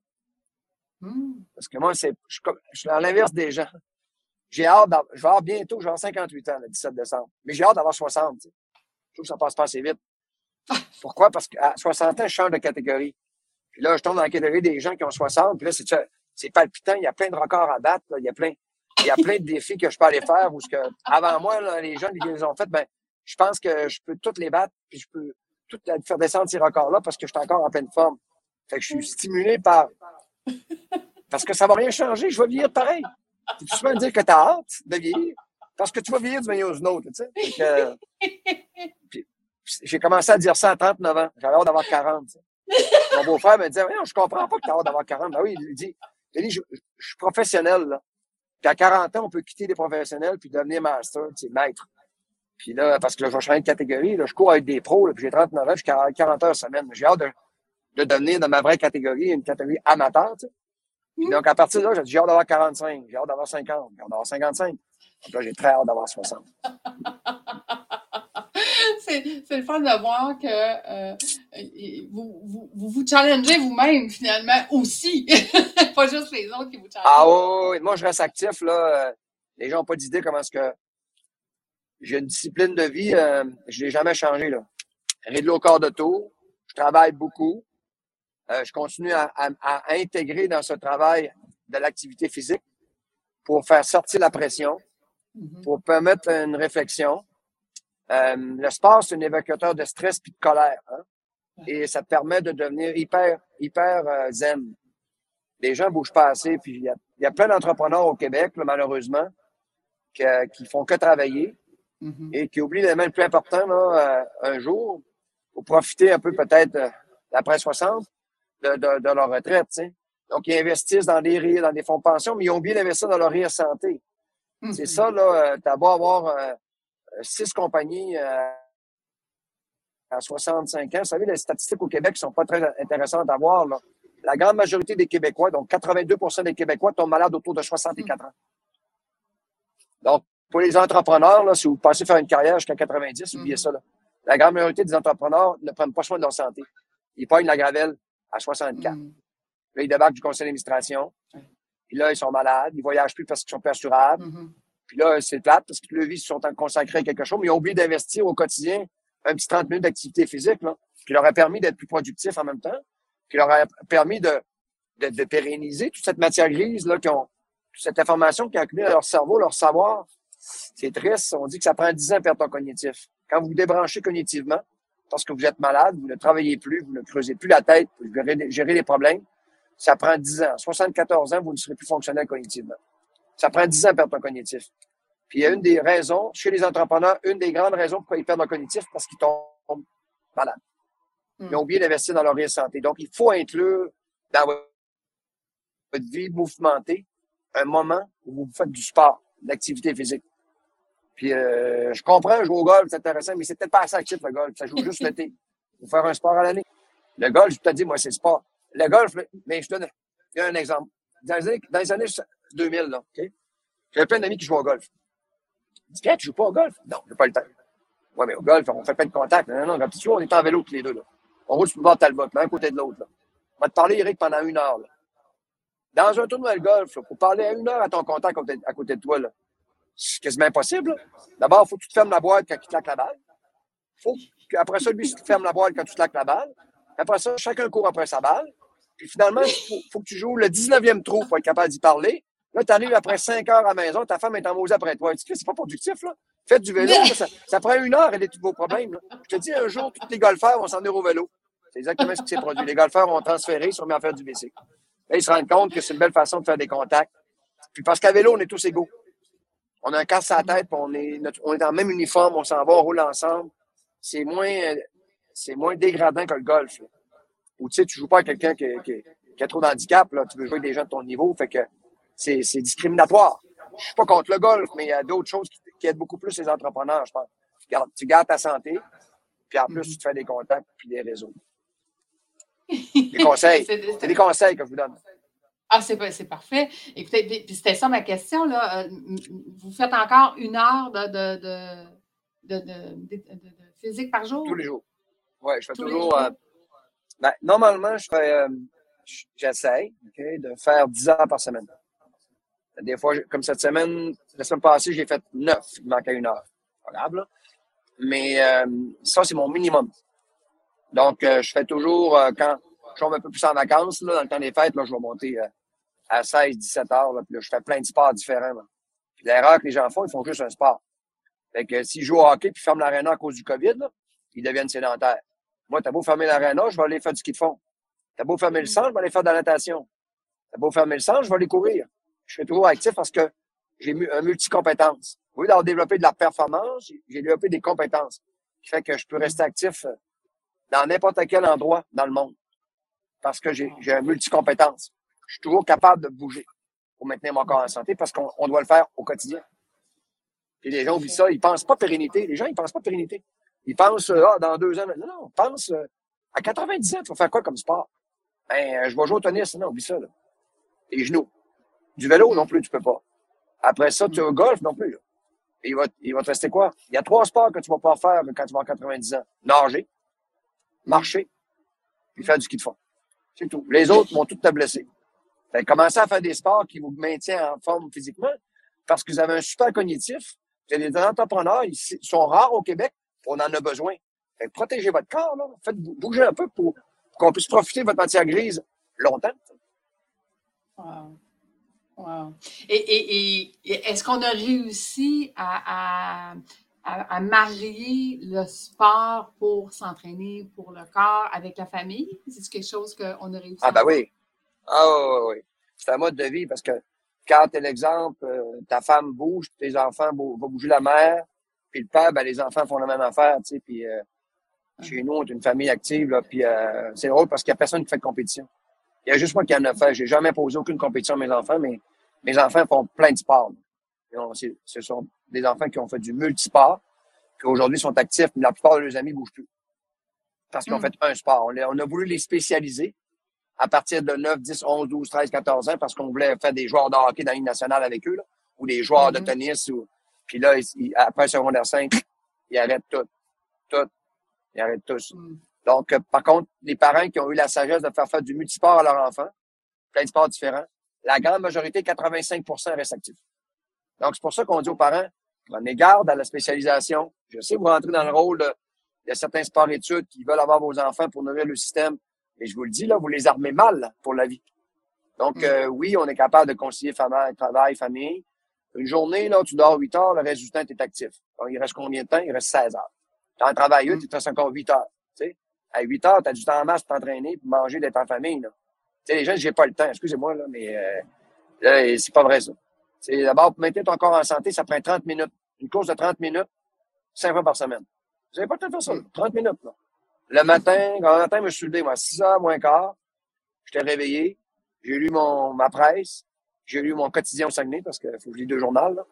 Parce que moi, c'est, je, je suis à l'inverse des gens. J'ai hâte je vais avoir bientôt, avoir 58 ans le 17 décembre. Mais j'ai hâte d'avoir 60. Je trouve que ça passe pas assez vite. Pourquoi? Parce qu'à 60 ans, je change de catégorie. Puis là, je tombe dans la catégorie des gens qui ont 60. Puis là, c'est, c'est palpitant. Il y a plein de records à battre. Il y a plein, il y a plein de défis que je peux aller faire. Ou ce que, avant moi, les gens qui les ont fait, ben, je pense que je peux toutes les battre. Puis je peux tout faire descendre ces records-là parce que je suis encore en pleine forme. Fait que je suis stimulé par. Parce que ça va rien changer. Je vais vieillir pareil. Tu peux me dire que tu as hâte de vieillir. Parce que tu vas vieillir du meilleur aux autres, tu sais. j'ai commencé à dire ça à 39 ans. J'avais hâte d'avoir 40. Mon beau-frère me disait, je comprends pas que tu as hâte d'avoir 40. Ben oui, il dit, il dit je, suis professionnel, là. Puis à 40 ans, on peut quitter les professionnels puis devenir master, tu sais, maître. Puis là, parce que là, je vais changer de catégorie, là, je cours avec des pros, puis j'ai 39 ans, je suis 40 heures semaine. J'ai hâte de, de devenir dans ma vraie catégorie, une catégorie amateur, tu sais. Puis donc, à partir de là, j'ai dit, j'ai hâte d'avoir 45, j'ai hâte d'avoir 50, j'ai hâte d'avoir 55. Donc là, j'ai très hâte d'avoir 60. c'est, c'est le fun de voir que euh, vous, vous, vous, vous challengez vous-même, finalement, aussi. pas juste les autres qui vous challengent. Ah oui, moi, je reste actif, là. Euh, les gens n'ont pas d'idée comment est-ce que j'ai une discipline de vie, euh, je l'ai jamais changé, là. Au corps de tour. Je travaille beaucoup. Euh, je continue à, à, intégrer dans ce travail de l'activité physique pour faire sortir la pression, mm-hmm. pour permettre une réflexion. Euh, le sport, c'est un évacuateur de stress puis de colère. Hein? Et ça te permet de devenir hyper, hyper euh, zen. Les gens bougent pas assez. Puis il y a, y a, plein d'entrepreneurs au Québec, malheureusement, qui, qui font que travailler mm-hmm. et qui oublient l'élément le plus important là, euh, un jour, pour profiter un peu peut-être d'après 60, de, de, de, leur retraite. Donc, ils investissent dans des dans des fonds de pension, mais ils ont oublié d'investir dans leur rire santé. C'est mm-hmm. ça, là, t'as beau avoir six compagnies euh, à 65 ans. Vous savez, les statistiques au Québec sont pas très intéressantes à voir. Là. La grande majorité des Québécois, donc 82% des Québécois, tombent malades autour de 64 ans. Donc, pour les entrepreneurs, là, si vous passez faire une carrière jusqu'à 90, oubliez mm-hmm. ça. Là. La grande majorité des entrepreneurs ne prennent pas soin de leur santé. Ils pognent la gravelle à 64. Mm. Là, ils débarquent du conseil d'administration. Puis là, ils sont malades. Ils voyagent plus parce qu'ils sont persurables. Mm-hmm. Puis là, c'est plate parce que le vie se sont consacrés à quelque chose, mais ils ont oublié d'investir au quotidien un petit 30 minutes d'activité physique, là, qui leur a permis d'être plus productifs en même temps, qui leur a permis de, de, de pérenniser toute cette matière grise, là, qui ont, toute cette information qui a accumulé dans leur cerveau, leur savoir. C'est triste. On dit que ça prend 10 ans à perdre ton cognitif. Quand vous vous débranchez cognitivement, parce que vous êtes malade, vous ne travaillez plus, vous ne creusez plus la tête pour gérer les problèmes, ça prend 10 ans. 74 ans, vous ne serez plus fonctionnel cognitivement. Ça prend 10 ans à perdre ton cognitif. Puis il y a une des raisons, chez les entrepreneurs, une des grandes raisons pourquoi ils perdent leur cognitif, parce qu'ils tombent malades. Ils ont hmm. oublié d'investir dans leur vie santé. Donc, il faut inclure dans votre vie mouvementée un moment où vous faites du sport, de l'activité physique. Puis euh, je comprends, jouer au golf, c'est intéressant, mais c'est peut-être pas assez actif le golf. Ça joue juste l'été. Il faut faire un sport à l'année. Le golf, je te dis, moi, c'est le sport. Le golf, mais je te donne un exemple. Dans les années, dans les années 2000, là, OK? J'avais plein d'amis qui jouent au golf. Je dis, tu joues pas au golf? Non, j'ai pas le temps. Ouais, mais au golf, on fait plein de contacts. Non, non, non, tu vois, on est en vélo tous les deux, là. On roule sur le bord de Talbot, l'un côté de l'autre, là. On va te parler, Eric, pendant une heure, là. Dans un tournoi de golf, pour parler à une heure à ton contact à côté de toi, là, c'est quasiment impossible. D'abord, il faut que tu te fermes la boîte quand tu claques la balle. faut qu'après ça, lui, tu te fermes la boîte quand tu claques la balle. Après ça, chacun court après sa balle. Puis finalement, il faut, que tu joues le 19e trou pour être capable d'y parler. Là, tu arrives après 5 heures à la maison, ta femme est en après toi. Tu c'est pas productif, là. Faites du vélo, ça, prend une heure, elle est tous vos problèmes. Je te dis, un jour, tous les golfeurs vont s'en venir au vélo. C'est exactement ce qui s'est produit. Les golfeurs ont transféré, ils sont mis à faire du bicycle. Là, ils se rendent compte que c'est une belle façon de faire des contacts. Puis parce qu'à vélo, on est tous égaux. On a un casse à la tête, puis on est, on est dans le même uniforme, on s'en va, on roule ensemble. C'est moins, c'est moins dégradant que le golf. Ou tu sais, tu joues pas avec quelqu'un qui, qui, a trop d'handicap, là. Tu veux jouer avec des gens de ton niveau, fait que c'est, discriminatoire. Je suis pas contre le golf, mais il y a d'autres choses qui, aident beaucoup plus les entrepreneurs, je pense. Tu gardes, ta santé, puis en plus, mm-hmm. tu te fais des contacts puis des réseaux. Des conseils. c'est des conseils que je vous donne. Ah, c'est, parfait. Écoutez, c'était ça ma question. Là. Euh, vous faites encore une heure de, de, de, physique par jour? Tous les jours. Oui, je fais toujours. Euh, ben, normalement, je fais. Euh, j'essaie de faire 10 heures par semaine. Des fois, comme cette semaine, la semaine passée, j'ai fait 9. Il manquait une heure. Pas grave, Mais ça, c'est mon minimum. Donc, je fais toujours, quand je tombe un peu plus en vacances, là, dans le temps des fêtes, là, je vais monter euh, à 16, 17 heures. Là, puis là, je fais plein de sports différents. L'erreur que les gens font, ils font juste un sport. Fait que s'ils jouent au hockey puis ferment l'aréna à cause du COVID, là, ils deviennent sédentaires. Moi, t'as beau fermer l'aréna, je vais aller faire du ski de fond. T'as beau fermer le sang, je vais aller faire de la natation. T'as beau fermer le sang, je vais aller courir. Je suis toujours actif parce que j'ai un multi-compétence. Au lieu d'avoir développé de la performance, j'ai développé des compétences. Qui fait que je peux rester actif euh, dans n'importe quel endroit dans le monde parce que j'ai un multi-compétence. Je suis toujours capable de bouger pour maintenir mon corps en santé parce qu'on doit le faire au quotidien. Et les gens oublient ça, ils pensent pas pérennité. Les gens, ils pensent pas pérennité. Ils pensent, ah, dans deux ans. Non, non, pense, euh, à 90 ans, tu vas faire quoi comme sport? Ben, euh, je vais jouer au tennis. Non, oublie ça, là. Les genoux. Du vélo, non plus, tu peux pas. Après ça, tu as golf, non plus, Et il va, il va te rester quoi? Il y a trois sports que tu vas pas faire quand tu vas avoir 90 ans. Nager, marcher, puis faire du ski de fond. C'est tout. Les autres vont toutes te blesser. Fait commencez à faire des sports qui vous maintiennent en forme physiquement parce que vous avez un super cognitif. Vous avez des entrepreneurs, ils sont rares au Québec, on en a besoin. Protégez votre corps, là. Faites bouger un peu pour, qu'on puisse profiter de votre matière grise longtemps. Wow. Wow. Et, est-ce qu'on a réussi à, marier le sport pour s'entraîner pour le corps avec la famille? C'est quelque chose qu'on a réussi Ah, ben oui. Ah, oui, oui. C'est un mode de vie parce que quand tu l'exemple, euh, ta femme bouge, tes enfants vont bouger la mère, puis le père, ben, les enfants font la même affaire, tu sais, puis euh, chez nous, on est une famille active, là, puis euh, c'est drôle parce qu'il n'y a personne qui fait de compétition. Il y a juste moi qui en a fait. J'ai jamais posé aucune compétition à mes enfants, mais mes enfants font plein de sports. Ce sont des enfants qui ont fait du multisport, qui aujourd'hui sont actifs, mais la plupart de leurs amis ne bougent plus. Parce qu'ils ont hmm. fait un sport. On a, voulu les spécialiser à partir de 9, 10, 11, 12, 13, 14 ans parce qu'on voulait faire des joueurs de hockey dans l'île nationale avec eux, là, ou des joueurs de hmm. tennis. Ou, puis là, après secondaire 5, ils arrêtent tout. Tout. Ils arrêtent tous. Hmm. Donc, euh, par contre, les parents qui ont eu la sagesse de faire faire du multisport à leurs enfants, plein de sports différents, la grande majorité, 85% restent actifs. Donc, c'est pour ça qu'on dit aux parents, prenez garde à la spécialisation. Je sais, vous rentrez dans le rôle de, il y a certains sports-études qui veulent avoir vos enfants pour nourrir le système. Et je vous le dis, là, vous les armez mal pour la vie. Donc, mm. euh, oui, on est capable de concilier travail, famille. Une journée, là, tu dors 8 heures, le reste du temps, tu es actif. Donc, il reste combien de temps? Il reste 16 heures. Tu as un travail, mm. il te reste encore 8 heures. Tu sais? À 8 heures, tu as du temps en masse pour t'entraîner, pour manger, d'être en famille. Là. Tu sais, les gens, j'ai pas le temps. Excusez-moi, là, mais euh, c'est pas vrai, ça. C'est d'abord, pour maintenir ton corps en santé, ça prend 30 minutes. Une course de 30 minutes, 5 fois par semaine. Vous n'avez pas le temps de faire ça, 30 mm. minutes. Là. Le matin, quand le matin, je me suis levé, moi, 6 heures moins quart, j'étais réveillé, j'ai lu mon, ma presse, j'ai lu mon quotidien au Saguenay, parce qu'il faut que je lis deux journaux. Là.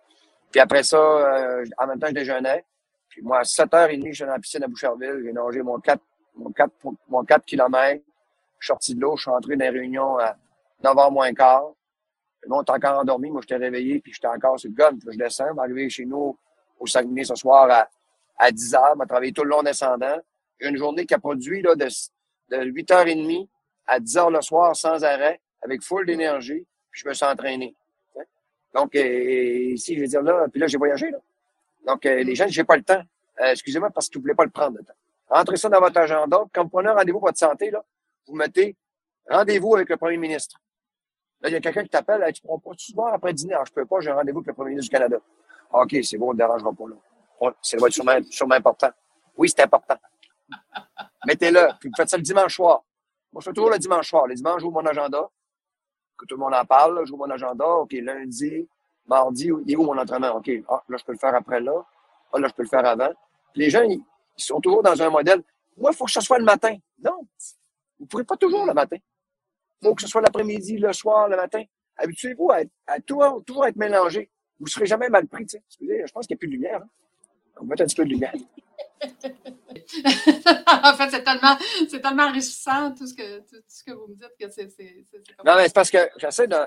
Puis après ça, euh, en même temps, je déjeunais. Puis moi, à 7h30, j'étais dans la piscine à Boucherville, j'ai nagé mon 4, mon 4, mon 4 km. Je suis sorti de l'eau, je suis rentré dans les réunions à 9h moins quart. Le monde est encore endormi. Moi, j'étais réveillé, puis j'étais encore sur le gun. Puis je descends, je vais arriver chez nous au Saguenay ce soir à, à 10 heures. Je vais travailler tout le long descendant. Une journée qui a produit là, de, de 8h30 à 10 h le soir sans arrêt, avec full d'énergie, puis je me suis entraîné. Donc, euh, ici, je vais dire là, puis là, j'ai voyagé. Donc, euh, les gens, j'ai pas le temps. Euh, excusez-moi parce que vous voulez pas le prendre le temps. Rentrez ça dans votre agenda. Quand vous prenez un rendez-vous pour votre santé, là, vous mettez rendez-vous avec le premier ministre. Là, il y a quelqu'un qui t'appelle, tu pourras pas tu voir après dîner? Alors, je peux pas, j'ai un rendez-vous avec le premier ministre du Canada. Ah, OK, c'est bon, on ne dérangera pas là. C'est va être sûrement, important. Oui, c'est important. Mettez-le. Puis vous faites ça le dimanche soir. Moi, je fais toujours le dimanche soir. Les dimanches, j'ouvre mon agenda. Que tout le monde en parle. J'ouvre mon agenda. OK, lundi, mardi, il est où mon entraînement? OK, ah, là, je peux le faire après là. Ah, là, je peux le faire avant. les gens, ils, sont toujours dans un modèle. Moi, il faut que ce soit le matin. Non. Vous ne pourrez pas toujours le matin. Faut que ce soit l'après-midi, le soir, le matin. Habituez-vous à, à, toujours, toujours être mélangé. Vous ne serez jamais mal pris. Excusez, je pense qu'il n'y a plus de lumière. Hein. On va mettre un petit peu de lumière. en fait, c'est tellement, c'est tellement enrichissant tout ce, que, tout, ce que vous me dites que c'est. Non, mais c'est parce que j'essaie de.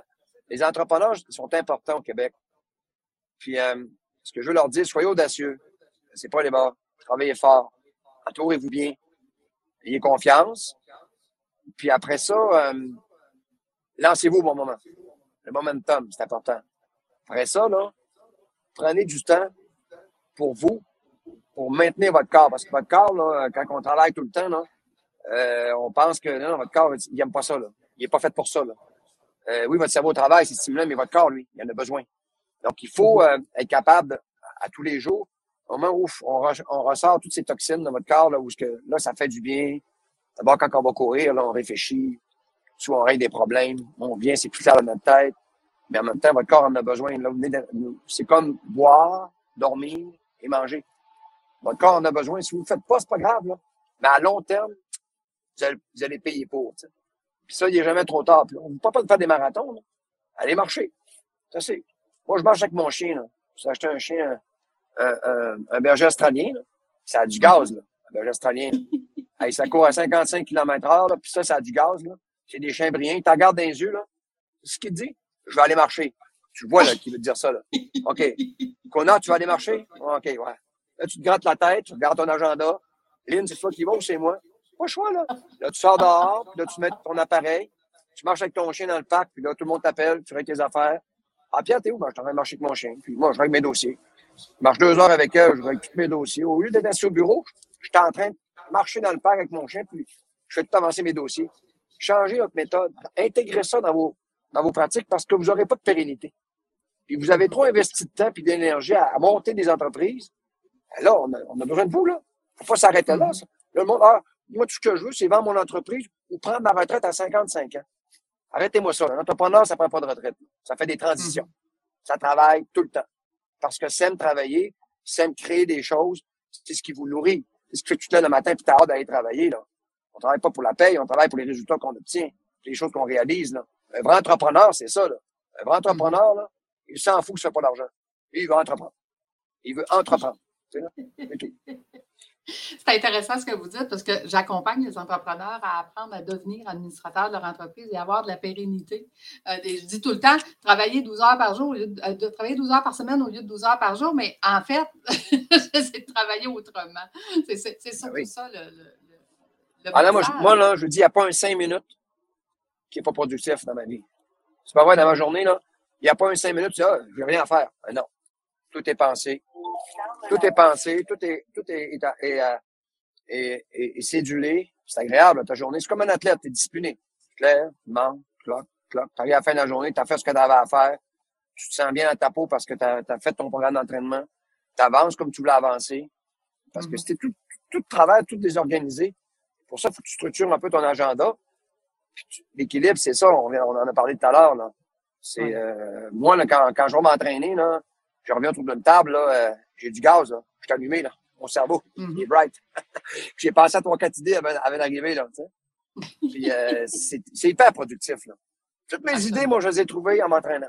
Les entrepreneurs sont importants au Québec. Puis, euh, ce que je veux leur dire, soyez audacieux. C'est pas les bords. Travaillez fort. Entourez-vous bien. Ayez confiance. Puis après ça, euh, lancez-vous au bon moment. Le momentum, c'est important. Après ça, là, prenez du temps pour vous, pour maintenir votre corps. Parce que votre corps, là, quand on travaille tout le temps, là, euh, on pense que non, votre corps, il n'aime pas ça. Là. Il n'est pas fait pour ça. Là. Euh, oui, votre cerveau travaille, c'est stimulant, mais votre corps, lui, il en a besoin. Donc, il faut euh, être capable à, tous les jours, au moment où on, on, ressort toutes ces toxines dans votre corps, là, où que, là, ça fait du bien. D'abord, quand on va courir, là, on réfléchit, soit on règle des problèmes, on vient, c'est plus clair dans notre tête, mais en même temps, votre corps en a besoin. C'est comme boire, dormir et manger. Votre corps en a besoin. Si vous ne le faites pas, c'est pas grave, là. Mais à long terme, vous allez, vous allez payer pour. Puis ça, il n'est jamais trop tard. on ne peut pas faire des marathons. Là. Allez marcher. Ça, c'est. Moi, je marche avec mon chien. Là. J'ai acheté un chien, un, un, un berger australien. Là. Ça a du gaz, là, un berger australien. hey, ça court à 55 km h puis ça, ça a du gaz. Là. C'est des chiens brillants. Tu regardes dans les yeux. Là. Ce qu'il dit. Je vais aller marcher. Tu vois là, qu'il veut dire ça. Là. OK. Connard, tu vas aller marcher? OK, ouais. Là, tu te grattes la tête, tu regardes ton agenda. Lynn, c'est toi qui vas ou c'est moi? Pas le choix, là. Là, tu sors dehors, puis là, tu mets ton appareil, tu marches avec ton chien dans le parc, puis là, tout le monde t'appelle, tu règles tes affaires. Ah, Pierre, t'es où? Ben, je suis en train de marcher avec mon chien. Puis moi, je règle mes dossiers. Je marche deux heures avec elle, je règle tous mes dossiers. Au lieu d'être assis au bureau, je suis en train de marcher dans le parc avec mon chien, puis je fais tout avancer mes dossiers. Changez votre méthode. Intégrez ça dans vos, dans vos pratiques parce que vous n'aurez pas de pérennité. Puis vous avez trop investi de temps et d'énergie à, monter des entreprises. Ben là, on a, on a besoin de vous, là. Faut pas s'arrêter là, ça. Le monde, ah, moi, tout ce que je veux, c'est vendre mon entreprise ou prendre ma retraite à 55 ans. Arrêtez-moi ça. Un entrepreneur, ça prend pas de retraite. Ça fait des transitions. Mm-hmm. Ça travaille tout le temps. Parce que c'est travailler, c'est créer des choses, c'est ce qui vous nourrit. C'est ce que tu te lèves le matin et tu as hâte d'aller travailler. Là. On travaille pas pour la paye, on travaille pour les résultats qu'on obtient, les choses qu'on réalise. Là. Un vrai entrepreneur, c'est ça. Là. Un vrai entrepreneur, là, il s'en fout que ce soit pas d'argent. il veut entreprendre. Il veut entreprendre. C'est tout. C'est intéressant ce que vous dites parce que j'accompagne les entrepreneurs à apprendre à devenir administrateur de leur entreprise et avoir de la pérennité. Euh, je dis tout le temps, travailler 12 heures par jour, au lieu de, euh, travailler 12 heures par semaine au lieu de 12 heures par jour, mais en fait, c'est de travailler autrement. C'est ça, ah ça le, le, ah moi, je, moi, là, je dis, il n'y a pas un 5 minutes qui n'est pas productif dans ma vie. C'est pas vrai, dans ma journée, là, il n'y a pas un 5 minutes, tu dis, ah, je n'ai rien à faire. non. Tout est pensé. Tout est pensé, tout est, tout est, est, est, cédulé. C'est agréable, ta journée. C'est comme un athlète, tu es discipliné. Clair, manque, cloc, cloc. Tu arrives à la fin de la journée, tu as fait ce que tu avais à faire. Tu te sens bien dans ta peau parce que tu as, fait ton programme d'entraînement. Tu avances comme tu voulais avancer. Parce que mm-hmm. c'était tout, tout de travers, tout désorganisé. Pour ça, il faut que tu structures un peu ton agenda. L'équilibre, c'est ça, on, on, en a parlé tout à l'heure. C'est euh, moi, là, quand, quand je vais m'entraîner, là, je reviens autour d'une table, là, euh, j'ai du gaz, là. Je suis allumé, là. Mon cerveau, mm-hmm. il est bright. j'ai passé à trois, quatre idées avant, avant d'arriver, là, tu sais. Puis, euh, c'est hyper productif, là. Toutes mes idées, moi, je les ai trouvées en m'entraînant.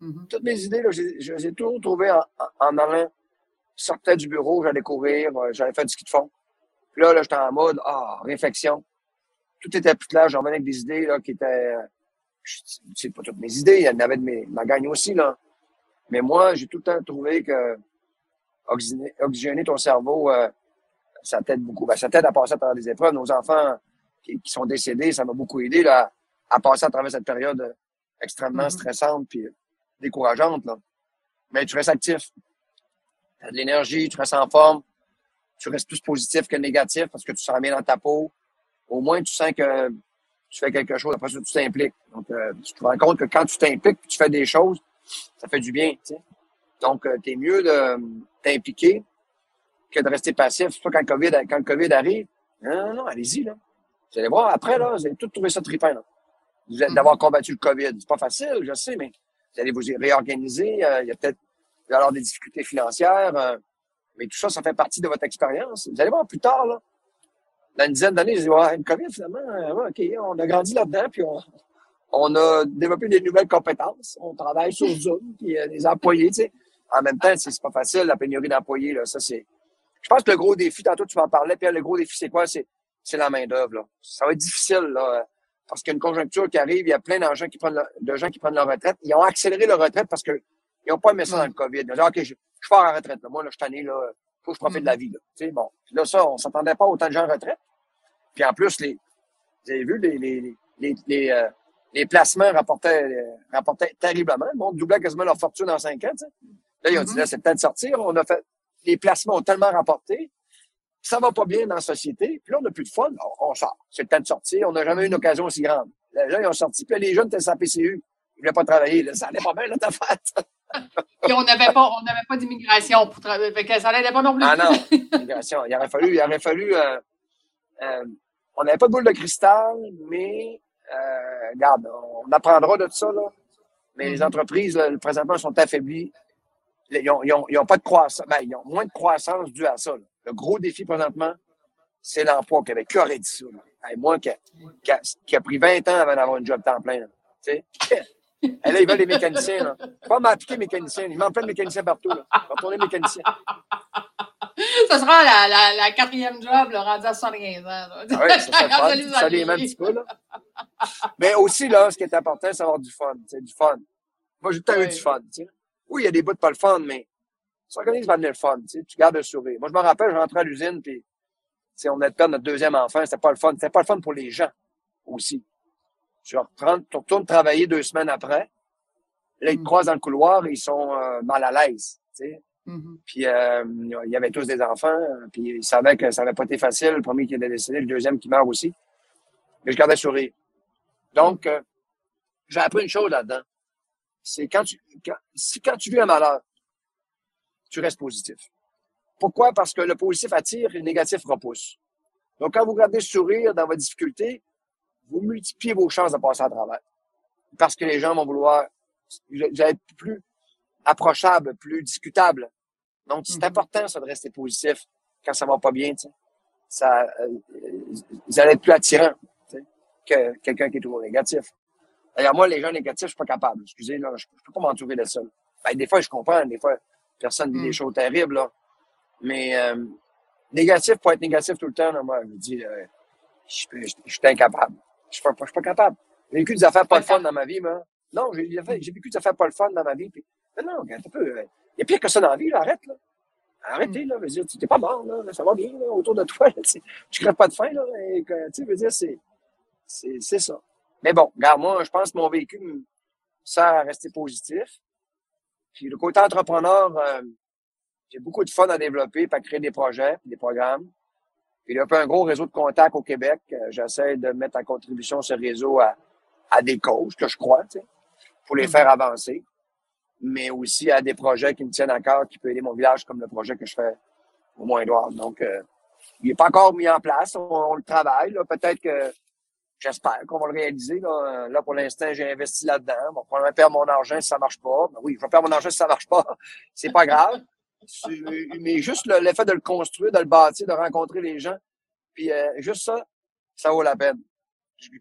Mm-hmm. Toutes mes idées, là, je, les ai toujours trouvées en, en, allant, sortais du bureau, j'allais courir, euh, j'allais faire du ski de fond. Là, là, j'étais en mode, ah, réflexion. Tout était plus clair, j'en venais avec des idées, là, qui étaient, c'est pas toutes mes idées, il y en avait de mes, ma gagne aussi, là. Mais moi, j'ai tout le temps trouvé que oxygéner, ton cerveau, euh, ça t'aide beaucoup. Ben, ça t'aide à passer à travers des épreuves. Nos enfants qui, sont décédés, ça m'a beaucoup aidé là, à passer à travers cette période extrêmement mm-hmm. stressante puis décourageante. Là. Mais tu restes actif. Tu as de l'énergie, tu restes en forme. Tu restes plus positif que négatif parce que tu sens bien dans ta peau. Au moins, tu sens que tu fais quelque chose. Après ça, tu t'impliques. Donc, euh, tu te rends compte que quand tu t'impliques, tu fais des choses, ça fait du bien. Tu sais. Donc, euh, tu es mieux de t'impliquer que de rester passif. Surtout quand le COVID, quand le COVID arrive. Non, non, non, allez-y. Là. Vous allez voir, après, là, vous allez tout trouver ça trippant. Là. Vous allez d'avoir combattu le COVID. C'est pas facile, je sais, mais vous allez vous réorganiser. Euh, il y a peut-être avoir des difficultés financières. Euh, mais tout ça, ça fait partie de votre expérience. Vous allez voir plus tard, là, dans une dizaine d'années, je dis, ouais, une COVID, finalement, euh, OK, on a grandi là-dedans, puis on, on, a développé des nouvelles compétences. On travaille sur Zoom, puis des employés, tu sais. En même temps, c'est pas facile, la pénurie d'employés, là. Ça, c'est. Je pense que le gros défi, tantôt tu m'en parlais, puis le gros défi, c'est quoi? C'est, c'est la main-d'œuvre, là. Ça va être difficile, là. Parce qu'il y a une conjoncture qui arrive, il y a plein de gens qui prennent, de gens qui prennent leur retraite. Ils ont accéléré leur retraite parce qu'ils n'ont pas aimé ça dans le COVID. Ils ont dit, OK, je, pars en retraite. Là. Moi, là, je suis tanné, là. Faut que je profite de la mm. vie, là. Tu sais, bon. Puis là, ça, on s'attendait pas autant de gens en retraite. Puis en plus, les, vous avez vu, les, les, les, les, euh, les placements rapportaient, rapportaient terriblement. Le monde doublait quasiment leur fortune en cinq ans, tu sais. Là, ils ont dit, mm-hmm. là, c'est le temps de sortir. On a fait, les placements ont tellement rapporté ça va pas bien dans la société, puis là, on n'a plus de fun, on, sort. C'est le temps de sortir. On n'a jamais eu une occasion aussi grande. Gens, ils ont sorti, puis les jeunes étaient sans PCU. Ils voulaient pas travailler. Là, ça allait pas bien, là, ta fête. Puis on n'avait pas, on pas d'immigration pour travailler. ça allait pas non plus. Ah non, immigration. Il aurait fallu, il aurait fallu, euh, euh, on n'avait pas de boule de cristal, mais, euh, regarde, on apprendra de tout ça, là. Mais les mm-hmm. entreprises, là, présentement, sont affaiblies. Ils n'ont ils ont, ils ont pas de croissance. Ben, ils ont moins de croissance due à ça. Là. Le gros défi présentement, c'est l'emploi au Québec. Qui aurait dit ça? moi qui a, qui, a, pris 20 ans avant d'avoir un job temps plein. Tu sais? Et là, ils veulent des mécaniciens. Là. Pas m'appliquer mécanicien. Ils m'en plein de mécaniciens partout. Là. Retourner mécanicien. Ça sera la, la, la quatrième job, là, rendu à 75 ans. Ah oui, ça, ça, ça les un petit peu. Là. Mais aussi, là, ce qui est important, c'est d'avoir du fun. Du fun. Moi, j'ai tout le temps eu du fun. Oui, il y a des bouts de pas le fun, mais s'organise va venir le fun, tu, gardes le sourire. Moi, je me rappelle, je rentrais à l'usine, puis on venait de perdre notre deuxième enfant, c'était pas le fun. C'était pas le fun pour les gens aussi. Tu, reprends, tu retournes travailler deux semaines après, là, ils te mm. croisent dans le couloir et ils sont euh, mal à l'aise. Mm-hmm. Puis euh, il y avait tous des enfants, puis ils savaient que ça n'avait pas été facile, le premier qui était décédé, le deuxième qui meurt aussi. Mais je gardais le sourire. Donc, euh, j'ai appris une chose là-dedans. C'est quand tu, quand, si, quand tu vis un malheur, tu restes positif. Pourquoi? Parce que le positif attire et le négatif repousse. Donc, quand vous gardez le sourire dans votre difficulté, vous multipliez vos chances de passer à travers. Parce que les gens vont vouloir, vous allez être plus approchable, plus discutable. Donc, c'est mm-hmm. important, ça, de rester positif quand ça va pas bien. Ça, euh, vous allez être plus attirant, que quelqu'un qui est toujours négatif. D'ailleurs, moi, les gens négatifs, je suis pas capable. Excusez, là, je, je peux pas m'entourer de ça. Ben, des fois, je comprends. Des fois, Personne vit des mm. choses terribles, là. Mais euh, négatif pour être négatif tout le temps, là, moi, je me dis, euh, je, suis incapable. Je ne suis pas capable. J'ai vécu des affaires pas le fun dans ma vie, moi. Non, j'ai vécu des affaires pas le fun dans ma vie. Puis, non, regarde un peu. Euh, il y a pire que ça dans la vie, là, arrête, là. Arrêtez, mm. là. Veux dire, tu n'es pas mort, là. Ça va bien, là, autour de toi. Là, tu crèves pas de faim, là. Et, tu veux dire, c'est, c'est, ça. Mais bon, regarde, moi, je pense que mon vécu me sert à rester positif. Puis le côté entrepreneur, euh, j'ai beaucoup de fun à développer, à créer des projets, des programmes. Il y a un gros réseau de contacts au Québec. Euh, j'essaie de mettre en contribution ce réseau à, à des causes que je crois, tu sais, pour les mm-hmm. faire avancer. Mais aussi à des projets qui me tiennent à cœur, qui peuvent aider mon village, comme le projet que je fais au Moins-Édouard. Donc, euh, il n'est pas encore mis en place. On, le travaille. Peut-être que J'espère qu'on va le réaliser. Là, là pour l'instant, j'ai investi là-dedans. Bon, probablement perdre mon argent si ça marche pas. Ben oui, je vais perdre mon argent si ça marche pas. C'est pas grave. Mais juste l'effet de le construire, de le bâtir, de rencontrer les gens, puis euh, juste ça, ça vaut la peine.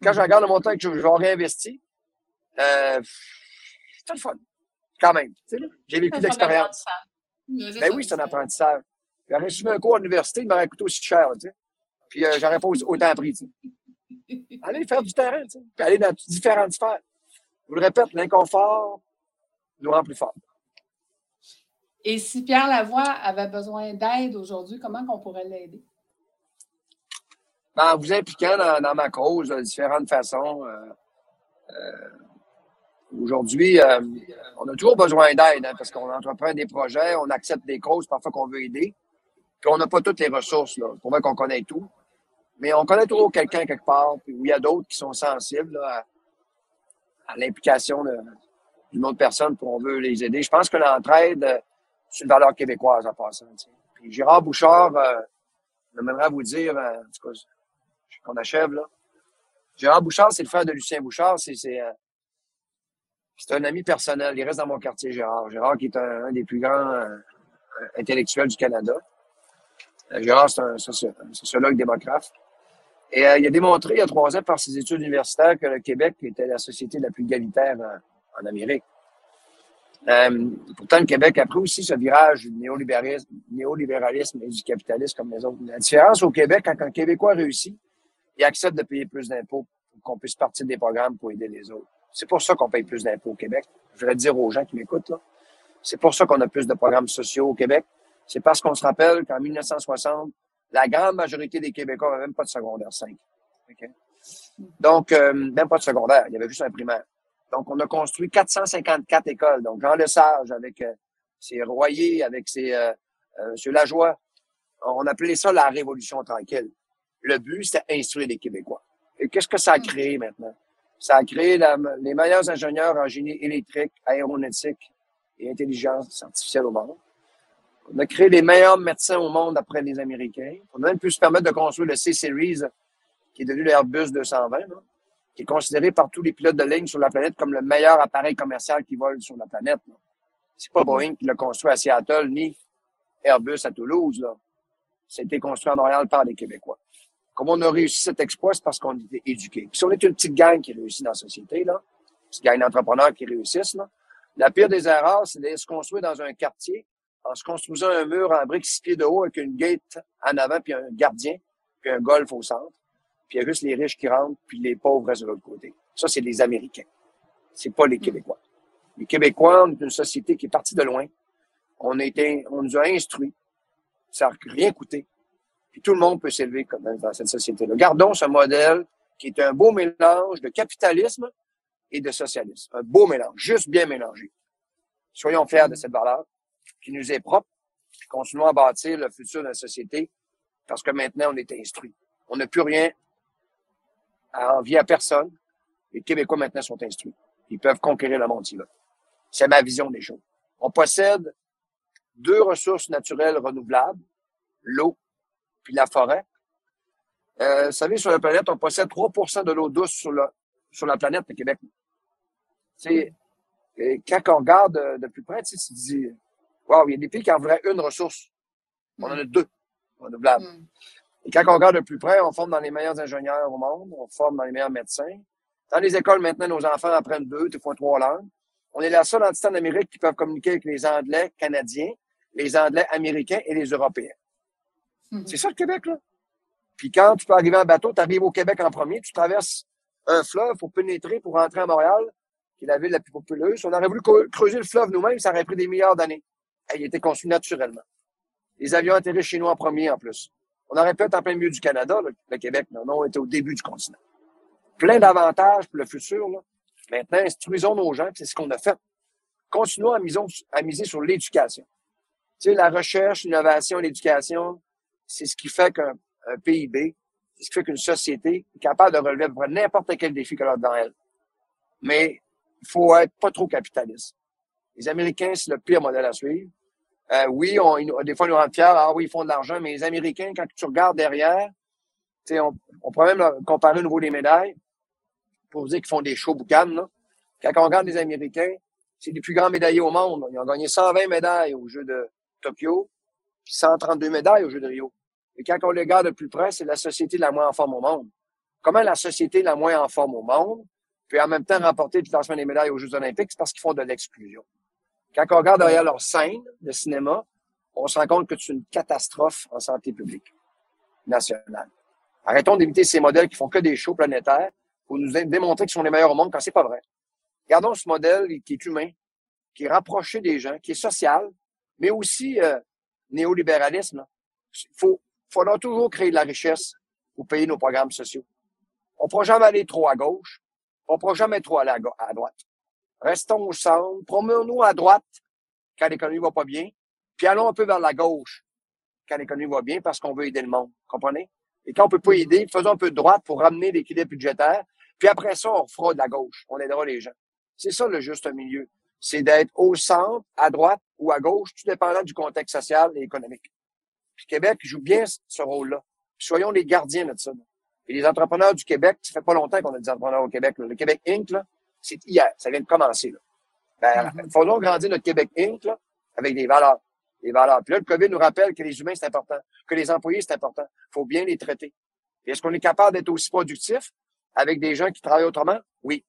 Quand je regarde mon temps que je, vais réinvestir, euh, c'est le fun. Quand même. J'ai vécu l'expérience. Ben oui, c'est un apprentissage. J'aurais suivi un cours à l'université, il m'aurait coûté aussi cher. Tu sais. Puis euh, j'aurais pas autant appris. Tu sais. Allez faire du terrain, tu sais, puis aller dans différentes sphères. Je vous le répète, l'inconfort nous rend plus forts. Et si Pierre Lavoie avait besoin d'aide aujourd'hui, comment on pourrait l'aider? Ben, vous impliquant dans, ma cause de différentes façons. Euh, euh, aujourd'hui, euh, on a toujours besoin d'aide hein, parce qu'on entreprend des projets, on accepte des causes parfois qu'on veut aider. Puis on n'a pas toutes les ressources, là. Pour qu'on connaît tout. Mais on connaît toujours quelqu'un quelque part, puis il y a d'autres qui sont sensibles à, l'implication d'une autre personne, pour on veut les aider. Je pense que l'entraide, c'est une valeur québécoise en passant. Puis Gérard Bouchard euh, m'aimerait à vous dire, euh, en tout cas, qu'on achève là. Gérard Bouchard, c'est le frère de Lucien Bouchard. Euh, c'est un ami personnel. Il reste dans mon quartier, Gérard. Gérard, qui est un, des plus grands euh, intellectuels du Canada. Euh, Gérard, c'est un, sociologue démocrate. Et il a démontré il y a trois ans par ses études universitaires que le Québec était la société la plus égalitaire en, Amérique. Pourtant, le Québec a pris aussi ce virage du néolibéralisme, et du capitalisme comme les autres. La différence au Québec, quand un Québécois réussit, il accepte de payer plus d'impôts pour qu'on puisse partir des programmes pour aider les autres. C'est pour ça qu'on paye plus d'impôts au Québec. Je voudrais dire aux gens qui m'écoutent. C'est pour ça qu'on a plus de programmes sociaux au Québec. C'est parce qu'on se rappelle qu'en 1960, la grande majorité des Québécois n'avaient même pas de secondaire 5. Donc, euh, même pas de secondaire. Il y avait juste un primaire. Donc, on a construit 454 écoles. Donc, Jean Lesage avec euh, ses Royers, avec ses euh, euh, M. Lajoie. On appelait ça la Révolution tranquille. Le but, c'était instruire les Québécois. Et qu'est-ce que ça a créé maintenant? Ça a créé les meilleurs ingénieurs en génie électrique, aéronautique et intelligence artificielle au monde. On a créé les meilleurs médecins au monde après les Américains. On a même pu se permettre de construire le C-Series, qui est devenu l'Airbus 220, qui est considéré par tous les pilotes de ligne sur la planète comme le meilleur appareil commercial qui vole sur la planète. C'est pas Boeing qui l'a construit à Seattle, ni Airbus à Toulouse. Là. C'était construit à Montréal par les Québécois. Comme on a réussi cet exploit, c'est parce qu'on était éduqués. Puis si on est une petite gang qui réussit dans la société, là, une petite gang d'entrepreneurs qui réussissent, là, la pire des erreurs, c'est de se construire dans un quartier en se construisant un mur en briques six pieds de haut avec une gate en avant, puis un gardien, puis un golf au centre. Puis il y a juste les riches qui rentrent, puis les pauvres restent de l'autre côté. Ça, c'est les Américains. C'est pas les Québécois. Les Québécois, on est une société qui est partie de loin. On a été, on nous a instruits. Ça n'a rien coûté tout le monde peut s'élever dans cette société-là. Gardons ce modèle qui est un beau mélange de capitalisme et de socialisme. Un beau mélange, juste bien mélangé. Soyons fiers de cette valeur qui nous est propre. Continuons à bâtir le futur de la société parce que maintenant, on est instruit. On n'a plus rien à envier à personne. Les Québécois maintenant sont instruits. Ils peuvent conquérir le monde C'est ma vision des choses. On possède deux ressources naturelles renouvelables, l'eau puis la forêt. Euh, vous savez, sur la planète, on possède 3% de l'eau douce sur, la, sur la planète, le Québec. Quand on regarde de plus près, tu, tu dis, waouh, il y a des pays qui en une ressource. On en a deux renouvelables. Mm. Et quand on regarde de plus près, on forme dans les meilleurs ingénieurs au monde, on forme dans les meilleurs médecins. Dans les écoles, maintenant, nos enfants apprennent deux, des fois trois langues. On est la seule entité en Amérique qui peut communiquer avec les Anglais canadiens, les Anglais américains et les Européens. Mhm. C'est ça le Québec, là. Puis quand tu peux arriver en bateau, tu arrives au Québec en premier, tu traverses un fleuve pour pénétrer, pour rentrer à Montréal, qui est la ville la plus populeuse. On aurait voulu creuser le fleuve nous-mêmes, ça aurait pris des milliards d'années. Il était conçu naturellement. Les avions atterrissent chez nous en premier, en plus. On aurait pu être en plein milieu du Canada, le, Québec. Non, non, on était au début du continent. Plein d'avantages pour le futur, là. Maintenant, instruisons nos gens, c'est ce qu'on a fait. Continuons à, à miser sur l'éducation. Tu sais, la recherche, l'innovation, l'éducation, c'est ce qui fait qu'un PIB, c'est ce qui fait qu'une société est capable de relever n'importe quel défi qu'elle a dans elle. Mais il faut être pas trop capitaliste. Les Américains, c'est le pire modèle à suivre. Euh, oui, on, des fois, ils nous rendent fiers. Ah oui, ils font de l'argent, mais les Américains, quand tu regardes derrière, on, on pourrait même comparer au niveau des médailles pour dire qu'ils font des shows boucanes. Quand on regarde les Américains, c'est les plus grands médaillés au monde. Ils ont gagné 120 médailles aux Jeux de Tokyo, puis 132 médailles aux Jeux de Rio. Et quand on les regarde de plus près, c'est la société la moins en forme au monde. Comment la société la moins en forme au monde peut en même temps remporter le classement des médailles aux Jeux olympiques? C'est parce qu'ils font de l'exclusion. Quand on regarde derrière leur scène de cinéma, on se rend compte que c'est une catastrophe en santé publique nationale. Arrêtons d'imiter ces modèles qui font que des shows planétaires pour nous démontrer qu'ils sont les meilleurs au monde quand c'est pas vrai. Gardons ce modèle qui est humain, qui est rapproché des gens, qui est social, mais aussi euh, néolibéralisme. Il faut, faudra toujours créer de la richesse pour payer nos programmes sociaux. On ne pourra jamais aller trop à gauche. On ne pourra jamais trop aller à, droite. Restons au centre. Promenons-nous à droite quand l'économie va pas bien. Puis allons un peu vers la gauche quand l'économie va bien parce qu'on veut aider le monde. Comprenez? Et quand on peut pas mm-hmm. aider, faisons un peu de droite pour ramener l'équilibre budgétaire. Puis après ça, on fera de la gauche. On aidera les gens. C'est ça le juste milieu. C'est d'être au centre, à droite ou à gauche, tout dépendant du contexte social et économique. Puis Québec joue bien ce rôle-là. Soyons les gardiens de ça. Et les entrepreneurs du Québec, ça fait pas longtemps qu'on a des entrepreneurs au Québec. Le Québec Inc., c'est hier. Ça vient de commencer. Là. Ben, faisons grandir notre Québec Inc. Là, avec des valeurs. Des valeurs. Puis là, le COVID nous rappelle que les humains, c'est important, que les employés, c'est important. Il faut bien les traiter. Est-ce qu'on est capable d'être aussi productif avec des gens qui travaillent autrement? Oui.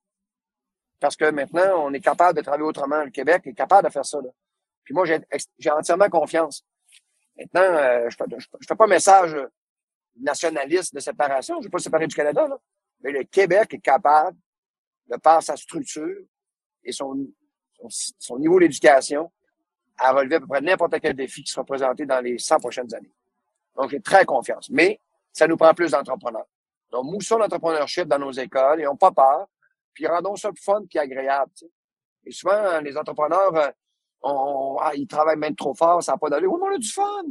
Parce que maintenant, on est capable de travailler autrement. Le Québec est capable de faire ça. Là. Puis moi, j'ai entièrement confiance. Maintenant, euh, je ne fais, fais, pas un message nationaliste de séparation. Je ne vais pas séparer du Canada, là. mais le Québec est capable, de par sa structure et son, son niveau d'éducation, à relever à peu près n'importe quel défi qui sera présenté dans les 100 prochaines années. Donc, j'ai très confiance. Mais ça nous prend plus d'entrepreneurs. Donc, moussons l'entrepreneurship dans nos écoles et on pas peur, puis rendons ça plus fun puis agréable. Et souvent, les entrepreneurs, euh, on, ah, ils travaillent même trop fort, ça n'a pas d'allure. Oui, mais on a du fun.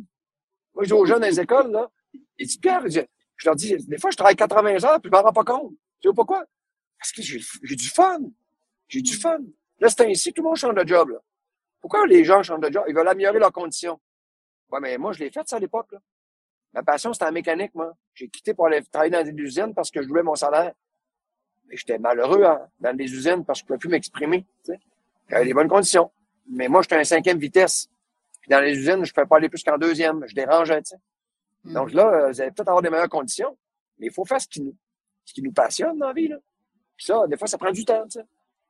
Moi, je dis aux jeunes dans les écoles, là, ils disent, Pierre, je, leur dis, des fois, je travaille 80 heures, puis je m'en rends pas compte. Tu sais pourquoi? Parce que j'ai du fun. J'ai du fun. Là, c'est ainsi, tout le monde change de job. Là. Pourquoi les gens changent de job? Ils veulent améliorer leurs conditions. Ouais, mais moi, je l'ai fait, ça, à l'époque. Ma passion, c'était en mécanique, moi. J'ai quitté pour aller travailler dans des usines parce que je voulais mon salaire. Mais j'étais malheureux hein, dans des usines parce que je ne pouvais plus m'exprimer. J'avais des bonnes conditions. Mais moi, j'étais un cinquième vitesse. Puis dans les usines, je ne pouvais pas aller plus qu'en deuxième. Je dérangeais, tu sais. Hmm. Donc là, euh, vous allez peut-être avoir des meilleures conditions. Mais il faut faire ce qui nous, ce qui nous passionne dans la vie. Là. Puis ça, des fois, ça prend du temps. Tu.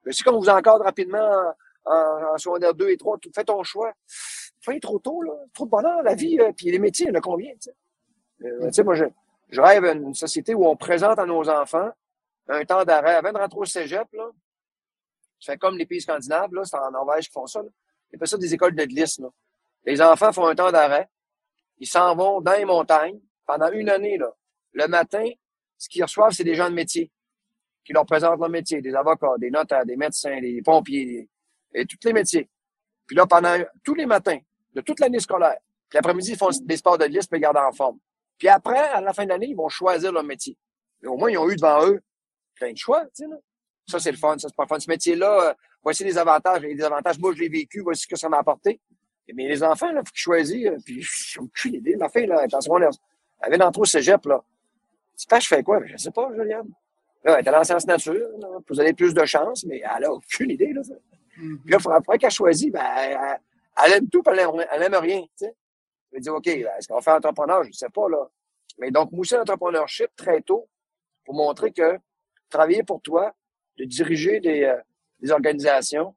Mais si on vous encadre rapidement en, en secondaire 2 et 3, fais ton choix. Fais trop tôt, là. Trop de bonheur, la vie, euh, puis les métiers, il y en a combien, tu sais? Euh, tu moi, je, je rêve une société où on présente à nos enfants un temps d'arrêt. Avant de rentrer au cégep, là, tu fais comme les pays scandinaves, là, c'est en Norvège qui font ça, là. Ils font ça des écoles de glisse, là. Les enfants font un temps d'arrêt. Ils s'en vont dans les montagnes pendant une année, là. Le matin, ce qu'ils reçoivent, c'est des gens de métier qui leur présentent leur métier, des avocats, des notaires, des médecins, des pompiers, et tous les métiers. Puis là, pendant tous les matins, de toute l'année scolaire, puis l'après-midi, ils font des sports de glisse pour garder en forme. Puis après, à la fin de l'année, ils vont choisir leur métier. Mais au moins, ils ont eu devant eux plein de choix, tu sais. Ça, c'est le fun. Ça, c'est pas le fun. Ce métier-là, euh, voici les avantages et les avantages. Moi, je l'ai vécu. Voici ce que ça m'a apporté. Mais les enfants, là, faut qu'ils choisissent. Euh, puis, j'ai aucune idée. Ma fille, là, elle secondaire. Elle vient d'entrer au cégep, là. Tu sais pas, je fais quoi? Je sais pas, Juliane. Là, elle est en sciences nature. Vous avez plus de chance, mais elle a aucune idée, là. Mm-hmm. Puis là, il faudra qu'elle choisisse. Ben, elle, elle, aime tout, puis elle aime, elle aime rien, tu sais. Je vais dire, OK, ben, est-ce qu'on va faire entrepreneur? Je ne sais pas, là. Mais donc, mousser l'entrepreneurship très tôt pour montrer que travailler pour toi, de diriger des, euh, des organisations,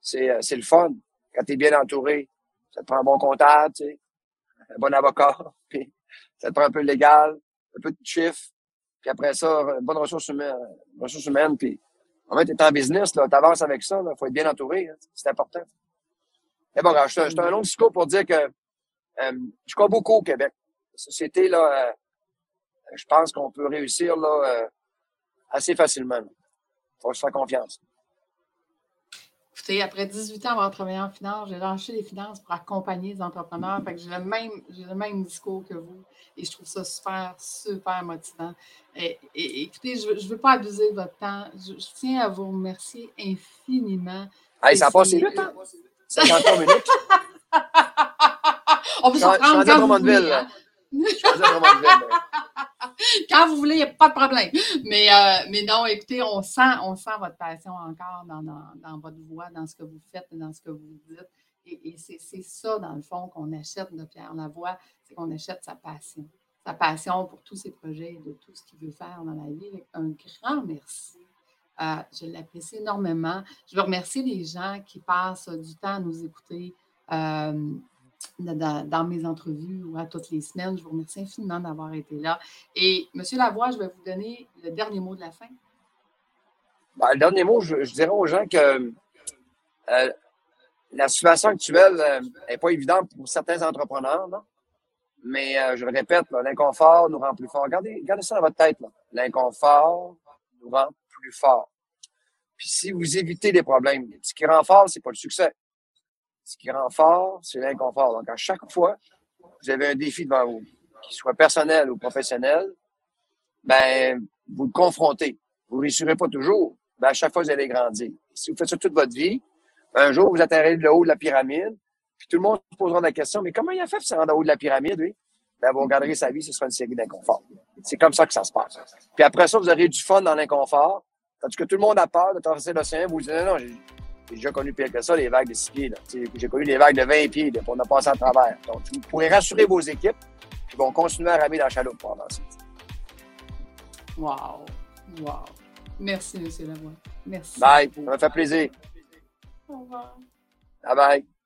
c'est, euh, c'est le fun. Quand tu es bien entouré, ça te prend un bon comptable, tu sais, un bon avocat, puis ça te prend un peu de légal, un peu de chiffre, puis après ça, bonne ressource humaine, ressources humaines, puis en fait, tu es en business, tu avances avec ça, il faut être bien entouré, hein, c'est important. Mais bon, je suis un long discours pour dire que euh, je crois beaucoup au Québec. La société, là, euh, je pense qu'on peut réussir là, euh, assez facilement. Il faut se faire confiance. Écoutez, après 18 ans avoir travaillé en finance, j'ai lâché les finances pour accompagner les entrepreneurs. Fait que j'ai le même, j'ai le même discours que vous et je trouve ça super, super motivant. Et, écoutez, je ne veux pas abuser de votre temps. Je, tiens à vous remercier infiniment. Hey, ça a passé vite, hein? 53 minutes. On peut s'en prendre quand vous voulez. Hein? Quand vous voulez, il n'y a pas de problème. Mais, euh, mais non, écoutez, on sent, on sent votre passion encore dans, dans, votre voix, dans ce que vous faites, dans ce que vous dites. Et, c'est ça, dans le fond, qu'on achète de Pierre Lavoie, c'est qu'on achète sa passion. Sa passion pour tous ses projets, de tout ce qu'il veut faire dans la vie. Un grand merci. Euh, je l'apprécie énormément. Je veux remercier les gens qui passent du temps à nous écouter. Euh, dans, mes entrevues ou à toutes les semaines. Je vous remercie infiniment d'avoir été là. Et M. Lavoie, je vais vous donner le dernier mot de la fin. Ben, le dernier mot, je, dirais aux gens que euh, la situation actuelle n'est euh, pas évidente pour certains entrepreneurs, mais euh, je le répète, l'inconfort nous rend plus forts. Gardez, gardez ça dans votre tête. L'inconfort nous rend plus forts. Puis si vous évitez des problèmes, ce qui rend fort, c'est pas le succès. Ce qui rend fort, c'est l'inconfort. Donc, à chaque fois vous avez un défi devant vous, qu'il soit personnel ou professionnel, ben, vous le confrontez. Vous ne réussirez pas toujours, mais à chaque fois, vous allez grandir. Si vous faites ça toute votre vie, un jour, vous atterrez le haut de la pyramide, puis tout le monde se posera la question, mais comment il a fait pour se rendre au haut de la pyramide, oui? Ben, vous regarderez sa vie, ce sera une série d'inconfort. C'est comme ça que ça se passe. Puis après ça, vous aurez du fun dans l'inconfort, tandis que tout le monde a peur de traverser l'océan, vous dites, non, non, j'ai déjà connu pire que ça, les vagues de 6 pieds. J'ai connu des vagues de 20 pieds, là, on a passé à travers. Donc, vous pourrez rassurer vos équipes, qui vont continuer à ramer dans la chaloupe pendant ce Wow! Wow! Merci, M. Lavoie. Merci. Bye. Ça m'a fait plaisir. Au revoir. Bye bye.